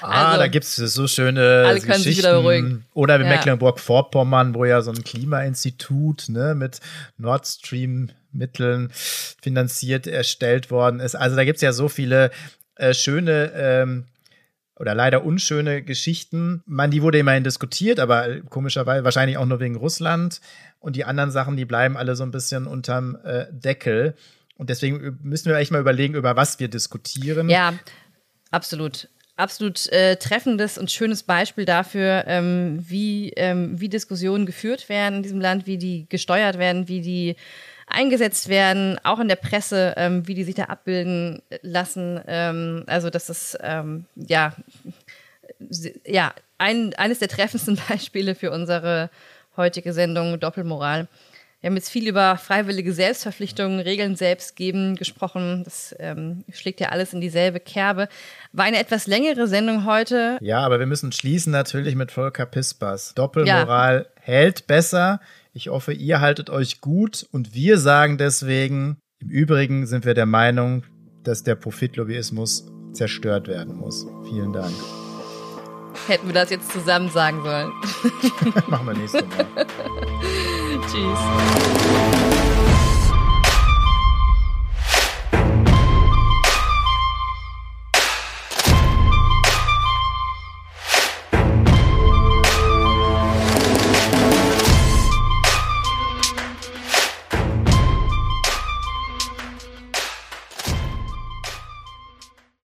ah, also, da gibt es so schöne alle können Geschichten. Sich wieder beruhigen. Oder in ja. Mecklenburg-Vorpommern, wo ja so ein Klimainstitut ne, mit Nord Stream Mitteln finanziert erstellt worden ist. Also da gibt es ja so viele äh, schöne ähm, oder leider unschöne Geschichten. Man, die wurde immerhin diskutiert, aber komischerweise wahrscheinlich auch nur wegen Russland. Und die anderen Sachen, die bleiben alle so ein bisschen unterm äh, Deckel. Und deswegen müssen wir echt mal überlegen, über was wir diskutieren. Ja, absolut. Absolut äh, treffendes und schönes Beispiel dafür, ähm, wie, ähm, wie Diskussionen geführt werden in diesem Land, wie die gesteuert werden, wie die eingesetzt werden, auch in der Presse, ähm, wie die sich da abbilden lassen. Ähm, also das ist ähm, ja, ja ein, eines der treffendsten [LAUGHS] Beispiele für unsere heutige Sendung Doppelmoral. Wir haben jetzt viel über freiwillige Selbstverpflichtungen, Regeln selbst geben gesprochen. Das ähm, schlägt ja alles in dieselbe Kerbe. War eine etwas längere Sendung heute. Ja, aber wir müssen schließen natürlich mit Volker Pispers. Doppelmoral ja. hält besser. Ich hoffe, ihr haltet euch gut und wir sagen deswegen, im Übrigen sind wir der Meinung, dass der Profitlobbyismus zerstört werden muss. Vielen Dank. Hätten wir das jetzt zusammen sagen sollen. [LAUGHS] Machen wir nächstes Mal. [LAUGHS] Tschüss.